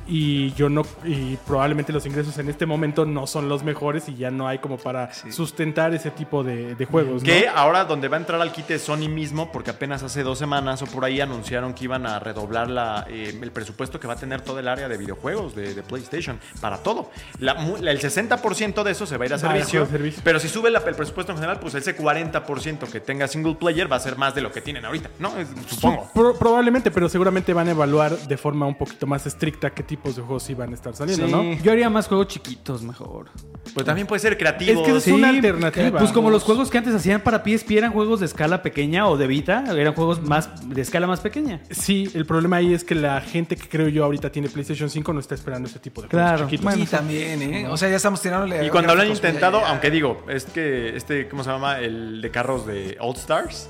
B: Y yo no, y probablemente los ingresos en este momento no son los mejores y ya no hay como para sustentar ese tipo de, de juegos. ¿no?
A: Que ahora donde va a entrar al quite Sony mismo, porque apenas hace dos semanas o por ahí anunciaron que iban a redoblar la, eh, el presupuesto que va a tener todo el área de videojuegos de, de PlayStation para todo. La mu- la- el 60% de eso se va a ir a servicio,
B: ir a servicio.
A: pero si sube la- el presupuesto en general, pues ese 40% que tenga single player va a ser más de lo que tienen ahorita, ¿no? Es- supongo.
B: Pro- probablemente, pero seguramente van a evaluar de forma un poquito más estricta qué tipos de juegos iban a estar saliendo, ¿no?
D: Yo haría más juegos chiquitos mejor.
A: Pues también puede ser creativo.
B: Es que es una alternativa.
D: Pues como los juegos que antes hacían para PSP eran juegos de escala pequeña o de Vita, eran juegos más de escala más pequeña.
B: Sí, el problema ahí es que la gente que creo yo ahorita tiene PlayStation 5 no está esperando ese tipo de
D: Claro.
B: chiquitos.
D: Bueno,
C: y también, ¿eh? O sea, ya estamos tirándole.
A: Y cuando lo han intentado, aunque digo, es que este, ¿cómo se llama? El de carros de All Stars,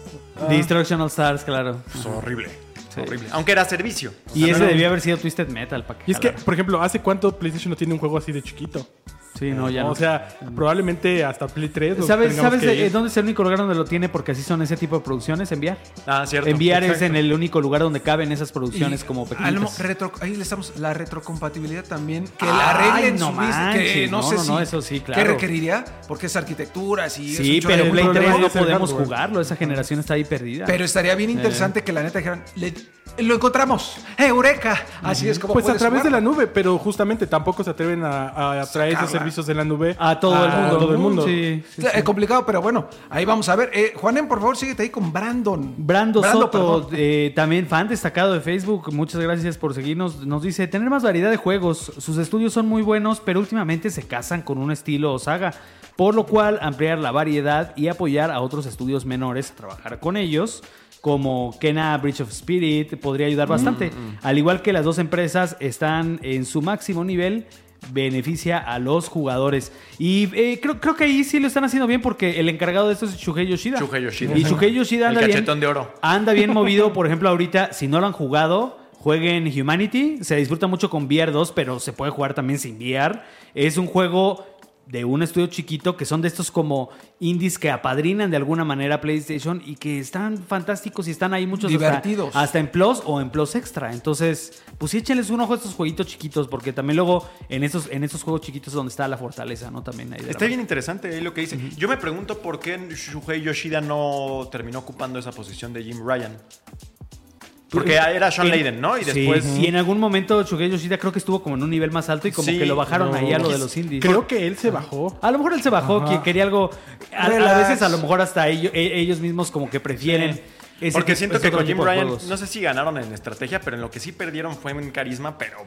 D: Destruction All Stars, claro.
A: pues horrible. Horrible. Aunque era servicio. O
D: Y
A: sea,
D: ese
A: no era-
D: debió haber sido Twisted Metal para que
B: Y es que, por ejemplo, ¿hace cuánto PlayStation no tiene un juego así de chiquito?
D: Sí, no, ya no.
B: O sea, probablemente hasta Play 3. lo
D: ¿Sabes, ¿sabes
B: que
D: de-
B: ir.
D: dónde es el único lugar donde lo tiene? Porque así son ese tipo de producciones, enviar.
A: Ah, cierto.
D: Enviar es en el único lugar donde caben esas producciones
C: Y
D: como pequeñas.
C: retro- ahí le estamos la retrocompatibilidad también que la arreglen
D: no
C: su business, que
D: manches,
C: no,
D: no,
C: sé
D: no,
C: si
D: no, eso sí,
C: qué
D: claro.
C: requeriría porque es arquitectura sí,
D: Sí,
C: es un
D: pero Play
B: problema
D: 3
B: ahí
D: no podemos jugarlo. Esa generación está ahí perdida.
C: pero estaría bien interesante que la neta dijeran "Le- lo encontramos eureka así es como
B: Pues a través de la nube, pero justamente tampoco se atreven a, a traer esos servicios en la nube
D: a todo el mundo.
B: Todo el mundo.
D: Sí, sí,
C: Es complicado, pero bueno, ahí vamos a ver. Eh, Juanen, por favor, síguete ahí con Brandon.
D: Brando, Soto, eh, también fan destacado de Facebook, muchas gracias por seguirnos. Nos dice, tener más variedad de juegos, sus estudios son muy buenos, pero últimamente se casan con un estilo o saga, por lo cual ampliar la variedad y apoyar a otros estudios menores a trabajar con ellos, como Kena Bridge of Spirit, podría ayudar bastante. Al igual que las dos empresas están en su máximo nivel, beneficia a los jugadores. Y eh, creo, creo que ahí sí lo están haciendo bien porque el encargado de esto es Shuhei Yoshida.
A: Shuhei Yoshida.
D: Y Shuhei Yoshida
A: El
D: anda bien.
A: cachetón de oro.
D: Anda bien movido, por ejemplo, ahorita, si no lo han jugado, jueguen Humanity. Se disfruta mucho con VR 2, pero se puede jugar también sin VR. Es un juego de un estudio chiquito que son de estos como indies que apadrinan de alguna manera PlayStation y que están fantásticos y están ahí muchos
C: Divertidos.
D: Hasta, en Plus o en Plus Extra. Entonces, pues sí, échenles un ojo a estos jueguitos chiquitos porque también luego en esos, en esos juegos chiquitos es donde está la fortaleza, ¿no? También ahí
A: Está bien interesante ahí lo que dice. Yo me pregunto por qué Shuhei Yoshida no terminó ocupando esa posición de Jim Ryan. Porque era Sean
D: En-
A: Layden, ¿no? Y
D: Sí,
A: después.
D: y en algún momento Shuhei Yoshida creo que estuvo como en un nivel más alto y como
A: Sí,
D: que lo bajaron
B: no.
D: ahí a lo de los indies.
B: Creo que él se bajó.
D: A lo mejor él se bajó, que quería algo. A, veces a lo mejor hasta ellos, e- ellos mismos como que prefieren. Ese
A: Porque siento que con Jim Ryan, no sé si ganaron en estrategia, pero en lo que sí perdieron fue en carisma, pero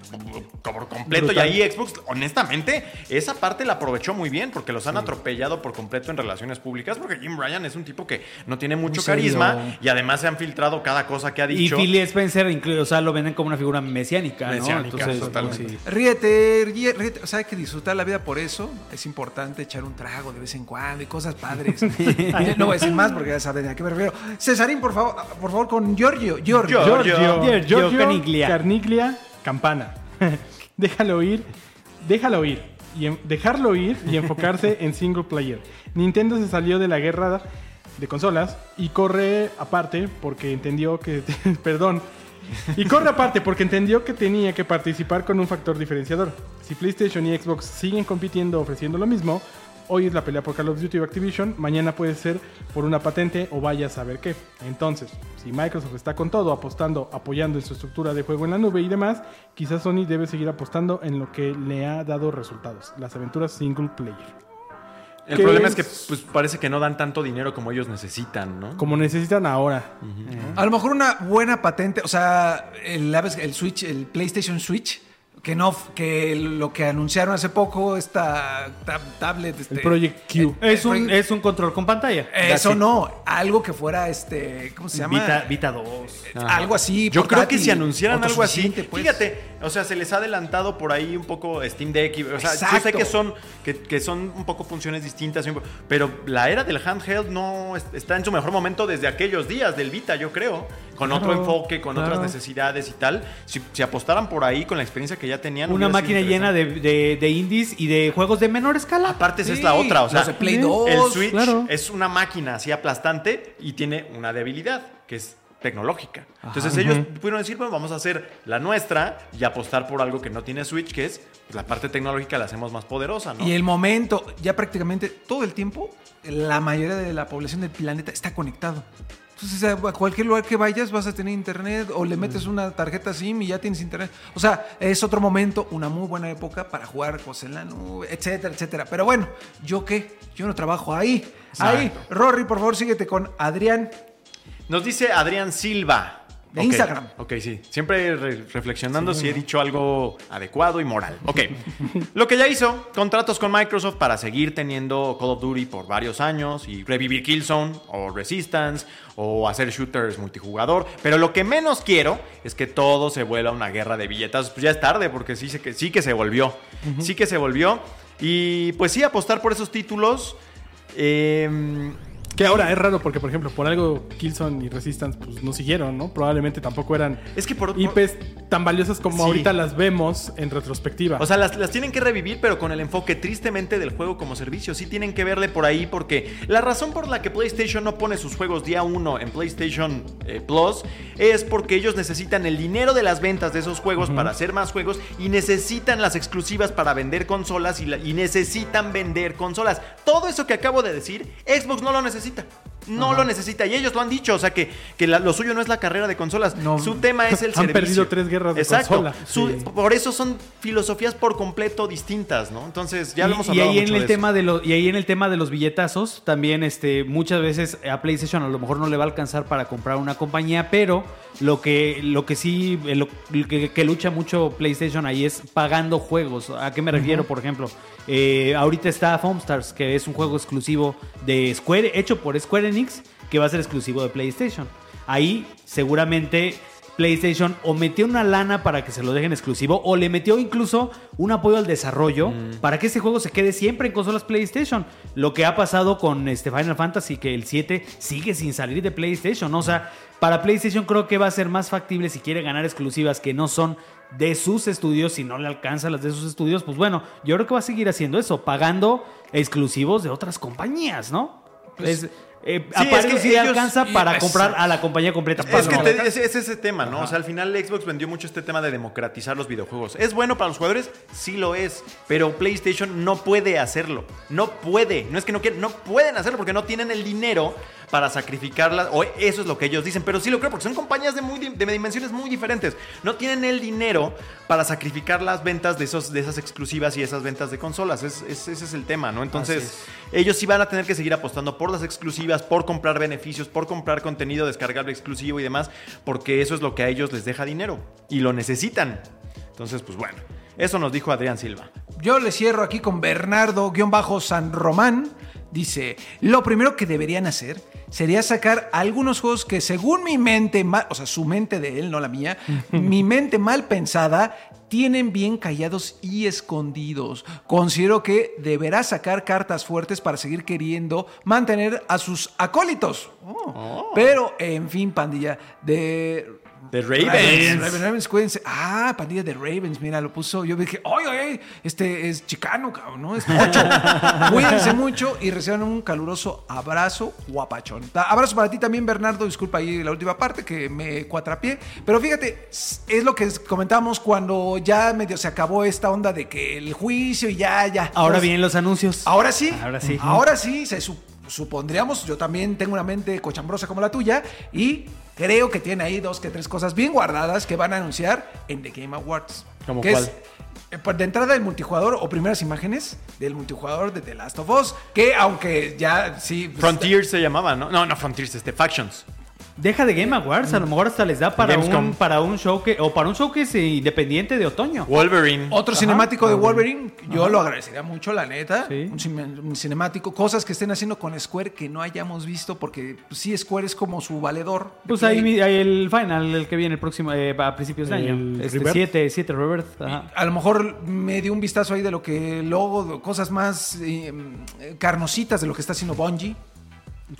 A: por completo.
B: Brutal.
A: Y ahí Xbox, honestamente, esa parte la aprovechó muy bien, porque los han atropellado por completo en relaciones públicas, porque Jim Ryan es un tipo que no tiene mucho carisma y además se han filtrado cada cosa que ha
D: Y
A: dicho.
D: Philly Spencer, inclu- o sea, lo venden como una figura mesiánica, ¿no?
A: Mesiánica,
D: Entonces,
A: totalmente.
D: sí.
C: Ríete, ríe- ríete. O sea, hay que disfrutar la vida por eso. Es importante echar un trago de vez en cuando y cosas padres. no voy a decir más porque ya saben a qué me refiero. Cesarín, por favor, por favor, con Giorgio. Giorgio.
A: Giorgio.
B: Giorgio,
D: Giorgio Caniglia.
B: Carniglia, Campana. Déjalo ir, déjalo ir. Y dejarlo ir y enfocarse en single player. Nintendo se salió de la guerra de consolas y corre aparte porque entendió que. perdón. Y corre aparte porque entendió que tenía que participar con un factor diferenciador. Si PlayStation y Xbox siguen compitiendo ofreciendo lo mismo, hoy es la pelea por Call of Duty o Activision, mañana puede ser por una patente o vaya a saber qué. Entonces, si Microsoft está con todo, apostando, apoyando en su estructura de juego en la nube y demás, quizás Sony debe seguir apostando en lo que le ha dado resultados, las aventuras single player.
A: El
B: ¿Qué
A: problema es que
B: es?
A: pues, parece que no dan tanto dinero como ellos necesitan, ¿no?
B: Como necesitan ahora.
C: A lo mejor una buena patente, o sea, el, el Switch, el PlayStation Switch, que no, que lo que anunciaron hace poco, esta tab- tablet, este,
B: El Project Q.
D: Es un,
C: Project-
D: es un control con pantalla.
C: eso no, algo que fuera este, ¿cómo se llama?
D: Vita, Vita 2.
C: Algo así.
A: Yo creo que si anunciaran algo así,
C: pues.
A: fíjate, o sea, se les ha adelantado por ahí un poco Steam Deck, y- o sea, yo sé
C: Exacto.
A: que son que, que son un poco funciones distintas, pero la era del handheld no es- está en su mejor momento desde aquellos días del Vita, yo creo, con otro enfoque, con
B: claro.
A: otras necesidades y tal. Si, si apostaran por ahí con la experiencia que ya tenían,
D: Una máquina llena de, de, de indies y de juegos de menor escala.
A: Aparte esa es
C: Sí,
A: la otra, o sea,
C: Play
B: Sí.
C: 2.
A: el Switch
B: claro.
A: es una máquina así aplastante y tiene una debilidad, que es tecnológica. Entonces ellos pudieron decir, bueno, vamos a hacer la nuestra y apostar por algo que no tiene Switch, que es pues, la parte tecnológica la hacemos más poderosa, ¿no?
C: Y el momento, ya prácticamente todo el tiempo, la mayoría de la población del planeta está conectado. Entonces, a cualquier lugar que vayas vas a tener internet o le metes una tarjeta SIM y ya tienes internet. O sea, es otro momento, una muy buena época para jugar cosas en la nube, etcétera, etcétera. Pero bueno, ¿yo qué? Yo no trabajo ahí. Ahí, Rory, por favor, síguete con Adrián.
A: Nos dice Adrián Silva.
C: De
A: Ok,
C: Instagram.
A: Ok, sí. Siempre re- reflexionando si he dicho algo adecuado y moral. Ok. Lo que ya hizo, contratos con Microsoft para seguir teniendo Call of Duty por varios años y revivir Killzone o Resistance o hacer shooters multijugador. Pero lo que menos quiero es que todo se vuelva una guerra de billetas. Pues ya es tarde porque sí, se- que, sí que se volvió. Sí que se volvió. Y pues sí, apostar por esos títulos. eh,
B: Que ahora es raro porque, por ejemplo, por algo Killzone y Resistance pues no siguieron, ¿no? Probablemente tampoco eran
A: Es que por- por-
B: IPs tan valiosas como
A: Sí.
B: ahorita las vemos en retrospectiva.
A: O sea, las, las tienen que revivir, pero con el enfoque tristemente del juego como servicio. Sí tienen que verle por ahí porque la razón por la que PlayStation no pone sus juegos día uno en PlayStation eh, Plus es porque ellos necesitan el dinero de las ventas de esos juegos para hacer más juegos y necesitan las exclusivas para vender consolas y, la- y necesitan vender consolas. Todo eso que acabo de decir, Xbox no lo necesita cita. No lo necesita y ellos lo han dicho, o sea que, que la- lo suyo no es la carrera de consolas,
C: No.
A: su tema es el
B: Han
A: servicio.
B: perdido tres guerras de
A: Exacto.
B: consola.
A: Su-
B: Sí.
A: Por eso son filosofías por completo distintas, ¿no? Entonces, ya lo hemos
D: y, y
A: hablado
D: ahí
A: mucho
D: en el
A: de
D: tema
A: eso.
D: de los y ahí en el tema de los billetazos también este muchas veces a PlayStation a lo mejor no le va a alcanzar para comprar una compañía pero lo que lo que sí lo, lo que, que lucha mucho PlayStation ahí es pagando juegos a qué me refiero por ejemplo Eh, ahorita está Foam Stars que es un juego exclusivo de Square hecho por Square Enix que va a ser exclusivo de PlayStation ahí seguramente PlayStation o metió una lana para que se lo dejen exclusivo o le metió incluso un apoyo al desarrollo para que este juego se quede siempre en consolas PlayStation. Lo que ha pasado con este Final Fantasy que el 7 sigue sin salir de PlayStation, o sea, para PlayStation creo que va a ser más factible si quiere ganar exclusivas que no son de sus estudios, si no le alcanza las de sus estudios, pues bueno, yo creo que va a seguir haciendo eso, pagando exclusivos de otras compañías, ¿no? Es- eh,
A: sí,
D: aparte
A: es que
D: sí
A: ellos-
D: alcanza para comprar a la compañía completa.
A: Es que
D: No.
A: te- es, es ese tema, ¿no? O sea, al final Xbox vendió mucho este tema de democratizar los videojuegos. ¿Es bueno para los jugadores? Sí lo es. Pero PlayStation no puede hacerlo. No puede. No es que no quieren, no pueden hacerlo porque no tienen el dinero para sacrificarlas. O eso es lo que ellos dicen. Pero sí lo creo porque son compañías de, muy, de dimensiones muy diferentes. No tienen el dinero para sacrificar las ventas de, esos, de esas exclusivas y esas ventas de consolas. Es- es- ese es el tema, ¿no? Entonces, ellos sí van a tener que seguir apostando por las exclusivas, por comprar beneficios, por comprar contenido descargable exclusivo y demás, porque eso es lo que a ellos les deja dinero y lo necesitan. Entonces, pues bueno, eso nos dijo Adrián Silva.
C: Yo le cierro aquí con Bernardo-San Román. Dice, lo primero que deberían hacer sería sacar algunos juegos que según mi mente, mal, o sea, su mente de él, no la mía, mi mente mal pensada, tienen bien callados y escondidos. Considero que deberá sacar cartas fuertes para seguir queriendo mantener a sus acólitos. Oh. Pero, en fin, pandilla, de
A: The Ravens.
C: Ravens, Ravens, cuídense. Ah, pandilla de Ravens, mira, lo puso. Yo dije, ay, ay, este es chicano, cabrón, ¿no? Es ocho. cuídense mucho y reciban un caluroso abrazo guapachón. Abrazo para ti también, Bernardo. Disculpa ahí la última parte que me cuatrapié. Pero fíjate, es lo que comentábamos cuando ya medio se acabó esta onda de que el juicio y ya, ya.
D: Ahora vienen los anuncios.
C: Ahora sí.
D: Ahora sí.
C: Ahora sí, se su- supondríamos, yo también tengo una mente cochambrosa como la tuya y creo que tiene ahí dos que tres cosas bien guardadas que van a anunciar en The Game Awards.
A: ¿Cómo
C: que
A: cuál?
C: es, eh, pues, de entrada el multijugador o primeras imágenes del multijugador de The Last of Us, que aunque ya sí... pues,
A: Frontiers se llamaba, ¿no? No, no Frontiers, este, Factions.
D: Deja de Game Awards, a lo mejor hasta les da para
A: Gamescom.
D: un, para un show que, o para un show que es independiente de otoño.
A: Wolverine.
C: Otro cinemático de Wolverine, yo lo agradecería mucho, la neta.
D: Sí.
C: Un, cine- un cinemático, cosas que estén haciendo con Square que no hayamos visto, porque pues, sí, Square es como su valedor.
D: Pues ahí ahí el final, el que viene el próximo, eh, a principios de año. Este,
B: Rebirth.
D: 7, 7 Rebirth. ajá.
C: A lo mejor me dio un vistazo ahí de lo que luego, cosas más eh, carnositas de lo que está haciendo Bungie.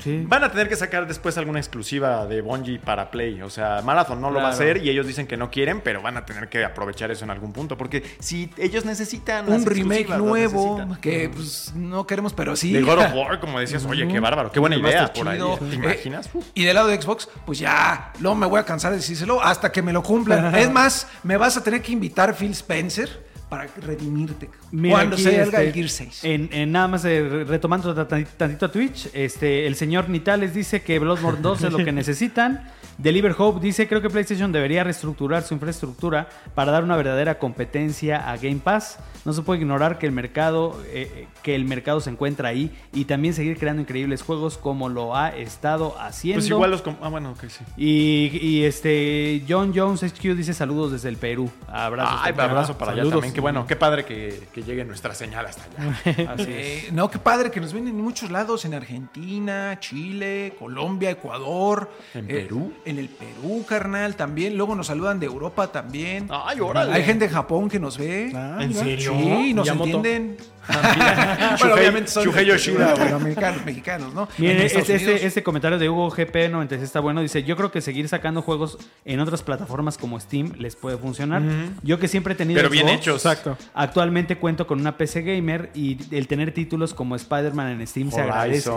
D: Sí.
A: Van a tener que sacar después alguna exclusiva de Bungie para Play. O sea, Marathon no lo va a hacer y ellos dicen que no quieren, pero van a tener que aprovechar eso en algún punto. Porque si ellos necesitan
C: Un remake nuevo que pues no queremos, pero sí.
A: De God of War, como decías, oye, qué bárbaro, qué buena
C: a
A: idea por ahí. ¿Te
C: Eh,
A: imaginas?
C: Y del lado de Xbox, pues ya, no me voy a cansar de decírselo hasta que me lo cumplan. es más, me vas a tener que invitar Phil Spencer para redimirte.
D: Mira,
C: cuando salga
D: este,
C: el Gear 6.
D: En, en nada más eh, re- retomando tan- tantito a Twitch, este, el señor Nitales dice que Bloodborne 2 es lo que necesitan. Deliver Hope dice, creo que PlayStation debería reestructurar su infraestructura para dar una verdadera competencia a Game Pass. No se puede ignorar que el mercado, eh, que el mercado se encuentra ahí y también seguir creando increíbles juegos como lo ha estado haciendo.
A: Pues igual los... Ah, bueno, ok, sí.
D: Y, y, este John Jones HQ dice saludos desde el Perú. Abrazos.
A: Ay,
D: allá.
A: abrazo para allá
B: Saludos.
A: también. Qué bueno, qué padre que, que llegue nuestra señal hasta allá.
D: Así es.
C: Eh, no, qué padre que nos ven en muchos lados, en Argentina, Chile, Colombia, Ecuador.
A: ¿En
C: Eh,
A: Perú?
C: En el Perú, carnal, también. Luego nos saludan de Europa también.
A: Ay, órale.
C: Hay gente en Japón que nos ve.
B: Ah,
A: ¿En serio?
C: Sí, nos
B: Miyamoto.
C: entienden. Bueno, obviamente son
A: Shuhei Yoshida, güey.
C: bueno, americanos, mexicanos, ¿no?
D: Miren,
C: En
D: este, este, este comentario de Hugo GP96 está bueno. Dice, yo creo que seguir sacando juegos en otras plataformas como Steam les puede funcionar. Yo que siempre he tenido
A: Pero bien hechos.
B: Exacto.
D: Actualmente cuento con una PC gamer y el tener títulos como Spider-Man en Steam se agradece.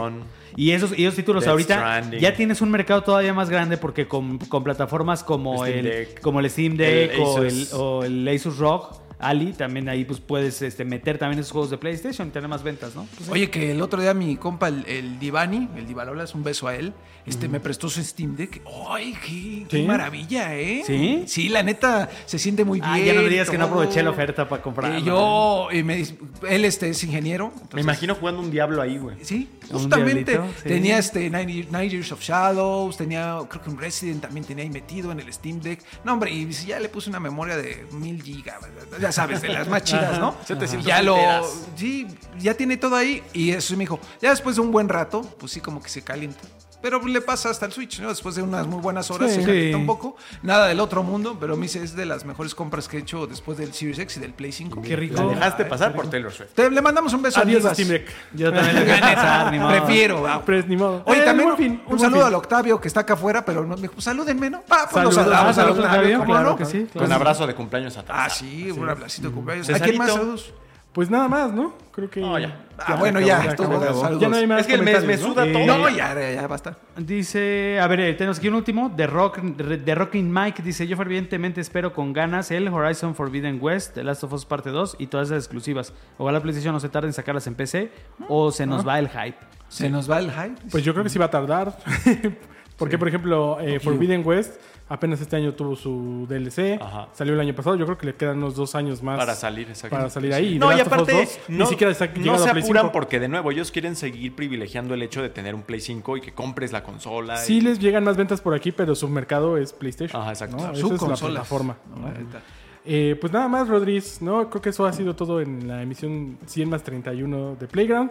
D: Y esos, y esos títulos
A: Death
D: ahorita
A: Stranding.
D: ya tienes un mercado todavía más grande porque con, con plataformas como el, como el Steam Deck
A: El
D: o, el, o el Asus ROG, Ali, también ahí pues puedes este, meter también esos juegos de PlayStation y tener más ventas, ¿no? Pues,
C: Oye, que el otro día mi compa, el, el Divani, el Divalolas, un beso a él, este me prestó su Steam Deck. ¡Ay, qué, qué
B: ¿Sí?
C: maravilla, eh!
D: ¿Sí?
C: Sí, la neta, se siente muy bien.
D: Ah, ya no me digas que no
C: todo.
D: aproveché la oferta para comprar.
C: Eh, yo, eh, me él este, es ingeniero. entonces-
A: Me imagino jugando un diablo ahí, güey.
C: Sí, justamente.
D: diablito, sí.
C: Tenía este Nine, Nine Years of Shadows, tenía, creo que un Resident también tenía ahí metido en el Steam Deck. No, hombre, y si ya le puse una memoria de mil gigas, ya sabes, de las más chidas, ¿no?
A: 700
C: ya lo, sí, ya tiene todo ahí. Y eso me dijo, ya después de un buen rato, pues sí, como que se calienta. Pero le pasa hasta el Switch, ¿no? Después de unas muy buenas horas
B: Sí.
C: se calienta
D: Sí.
C: un poco. Nada del otro mundo, pero me dice, es de las mejores compras que he hecho después del Series X y del Play 5.
D: Qué rico.
A: La dejaste pasar por Taylor Swift.
C: Te- le mandamos un beso a
B: Adiós,
C: Divas.
B: Steam Deck.
D: Yo también le a ni modo.
C: Prefiero. ah.
B: Pues ni modo.
C: Oye,
B: Eh,
C: también
B: fin,
C: un saludo
B: fin.
C: al Octavio que está acá afuera, pero no, me dijo, salúdenme, ¿no? Ah, pues nos saludamos
B: Ah,
C: al Octavio,
B: Octavio,
C: ¿cómo
B: claro
C: no?
B: que sí.
A: Un abrazo de cumpleaños atrás.
C: Ah, sí, un abracito de cumpleaños. ¿A quién más saludos?
B: Pues nada más, ¿no? Creo que.
A: No, ya.
C: Ah, bueno, ya,
B: acabó, acabó. Ya no hay más
A: Es que me- me suda
B: ¿no?
A: todo.
C: No, ya, ya, ya basta.
D: Dice, a ver, eh, tenemos aquí un último, de Rock, de Rocking Mike, dice, yo fervientemente espero con ganas el Horizon Forbidden West, The Last of Us Parte 2 y todas esas exclusivas. Ojalá PlayStation no se tarde en sacarlas en PC o se nos va el hype.
C: Se nos va el hype.
B: Pues yo creo que sí va a tardar. Porque, por ejemplo, eh, Forbidden West apenas este año tuvo su DLC.
A: Ajá.
B: Salió el año pasado. Yo creo que le quedan unos dos años más
A: Para salir, exacto.
B: para salir ahí.
A: No,
B: The
A: y aparte,
B: 2
A: no,
B: ni siquiera está
A: no se
B: a Play
A: apuran
B: 5.
A: porque, de nuevo, ellos quieren seguir privilegiando el hecho de tener un Play 5 y que compres la consola.
B: Sí
A: y-
B: les llegan más ventas por aquí, pero su mercado es PlayStation.
A: Ajá, exacto.
B: ¿no?
C: Su
B: Esa es la plataforma. Eh, pues nada más, Rodríguez, ¿no? Creo que eso ha sido todo en la emisión 100 más 31 de Playground.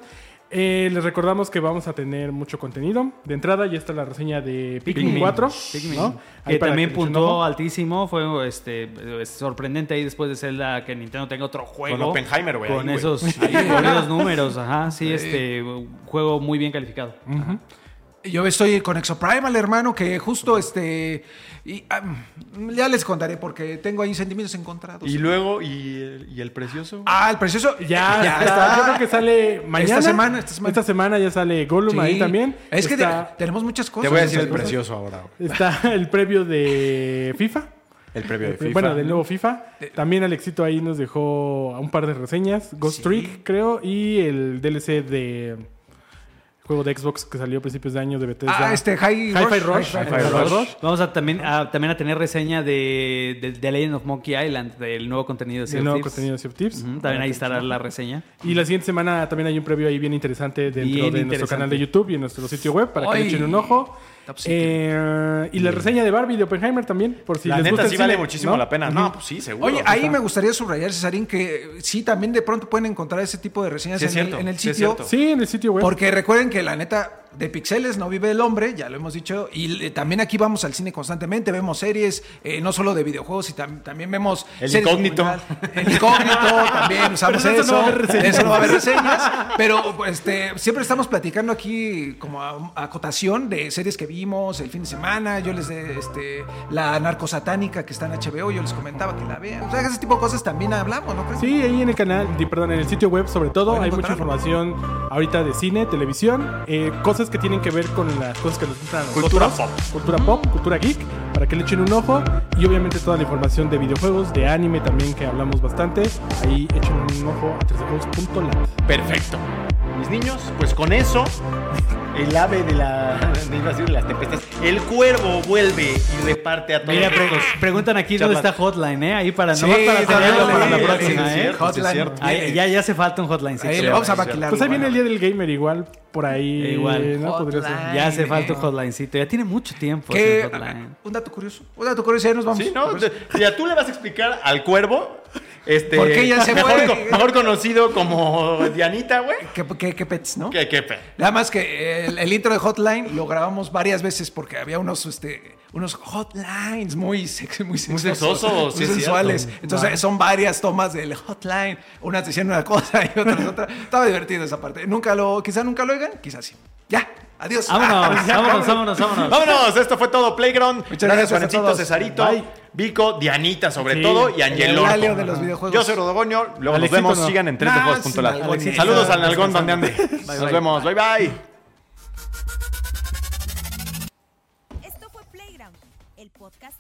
B: Eh, les recordamos que vamos a tener mucho contenido. De entrada ya está la reseña de Pikmin,
D: Pikmin.
B: 4,
D: Pikmin,
B: ¿no?
D: Que también
B: ojo.
D: altísimo, fue este es sorprendente ahí después de Zelda que Nintendo tenga otro juego.
A: Con Oppenheimer, güey,
D: Con
A: ahí, güey.
D: esos, ahí, con esos números, ajá, sí, este juego muy bien calificado.
C: Yo estoy con Exoprimal, hermano, que justo este. y, ah, ya les contaré porque tengo ahí sentimientos encontrados.
A: Y luego, ¿y el, y el precioso?
C: Ah, el precioso.
B: Ya, está. Yo creo que sale mañana.
C: semana, esta semana.
B: ya sale Gollum
C: Sí.
B: ahí también.
C: Es que
B: está,
C: tenemos muchas cosas.
A: Te voy a decir el
C: cosas.
A: precioso ahora.
B: está el previo de FIFA.
A: El previo de FIFA.
B: Bueno, del nuevo FIFA. También Alexito ahí nos dejó un par de reseñas. Ghost
C: Sí.
B: Trick, creo. Y el DLC de juego de Xbox que salió a principios de año de Bethesda.
C: Ah, este High
B: Hi-Fi Rush.
D: Vamos a también a, también a tener reseña de, de, de Legend of Monkey Island, del nuevo contenido de Sea
B: El nuevo
D: Thieves.
B: contenido de Sea of Thieves.
D: Ujú, también ahí estará la reseña.
B: Y la siguiente semana también hay un previo ahí bien interesante dentro
D: Bien
B: de nuestro
D: interesante.
B: canal de YouTube y en nuestro sitio web para que le echen un ojo.
C: Top secret.
B: Eh, y la reseña de Barbie de Oppenheimer también, por si
A: la
B: les
A: neta
B: gusta el
A: sí vale
B: cine,
A: muchísimo
B: ¿no?
A: la pena. No, pues sí, seguro.
C: Oye, ahí me gustaría subrayar, Cesarín, que sí, también de pronto pueden encontrar ese tipo de reseñas
A: Sí,
C: en, el- en sitio.
B: Sí, en el sitio web.
C: Porque recuerden que la neta, de pixeles no vive el hombre, ya lo hemos dicho, y eh, también aquí vamos al cine constantemente, vemos series, eh, no solo de videojuegos, y tam- también vemos...
A: El
C: series
A: incógnito.
C: El incógnito, también usamos
B: Pero
C: eso.
B: eso no va a haber reseñas.
C: pero pues, este, siempre estamos platicando aquí como a, a acotación de series que vimos el fin de semana, yo les de este, la narcosatánica que está en HBO, yo les comentaba que la vean, o sea, ese tipo de cosas también hablamos, ¿no crees?
B: Sí, ahí en el canal, perdón, en el sitio web sobre todo, hay mucha información ahorita de cine, televisión, eh, cosas que tienen que ver con las cosas que nos gustan a
A: Cultura
B: nosotros. Cultura pop, cultura geek, para que le echen un ojo. Y obviamente toda la información de videojuegos, de anime también que hablamos bastante. Ahí echen un ojo a 3dejuegos.lat.
A: Perfecto. Mis niños, pues con eso, el ave de la de, iba a decir de las tempestades, el cuervo vuelve y reparte a todos.
D: Mira, pre-
A: los-
D: preguntan aquí dónde está Hotline, ¿eh? Ahí para,
C: Sí,
D: nomás para
C: dale,
D: para la próxima,
A: sí,
D: ¿eh?
A: cierto, sí,
C: Hotline.
A: cierto.
D: Ahí- ya, ya hace falta un hotline. sí,
C: Ahí vamos a maquilar.
B: Pues ahí viene el día del gamer igual, por ahí.
D: Igual. Ya hace falta un
C: eh.
D: hotlinecito. Ya tiene mucho tiempo. Ese hotline.
C: un dato curioso, un dato curioso, ya nos vamos.
A: Sí, ¿no? Ya tú le vas a explicar al cuervo, este,
C: ¿Por qué ya se
A: mejor, co- mejor conocido como Dianita, güey.
C: ¿Qué, qué, qué pets, no?
A: Que qué pe.
C: Nada más que el, el intro de Hotline lo grabamos varias veces porque había unos, este, unos hotlines muy sexy, muy sexosos,
A: sexosos, sí
C: muy
A: es
C: sensuales.
A: cierto.
C: Entonces son varias tomas del hotline. Unas decían una cosa y otras otra. Estaba divertido esa parte. Nunca lo, quizá nunca lo oigan, quizás sí. Ya, adiós.
D: Vámonos,
C: Ya,
D: vámonos, vámonos, vámonos.
A: Vámonos, esto fue todo Playground.
C: Muchas
A: gracias, Juancito. Cesarito,
B: Bye.
A: Vico, Dianita sobre
B: Sí,
A: todo y
C: El
A: Angelón.
C: Elalio de los videojuegos.
A: Yo soy Rodogoño, luego
B: Alexito
A: nos vemos,
B: no.
A: sigan en 3
C: Nah,
A: de juegos.lat.
C: sin Alexito.
A: Saludos al Nalgón donde ande. Nos vemos, bye bye.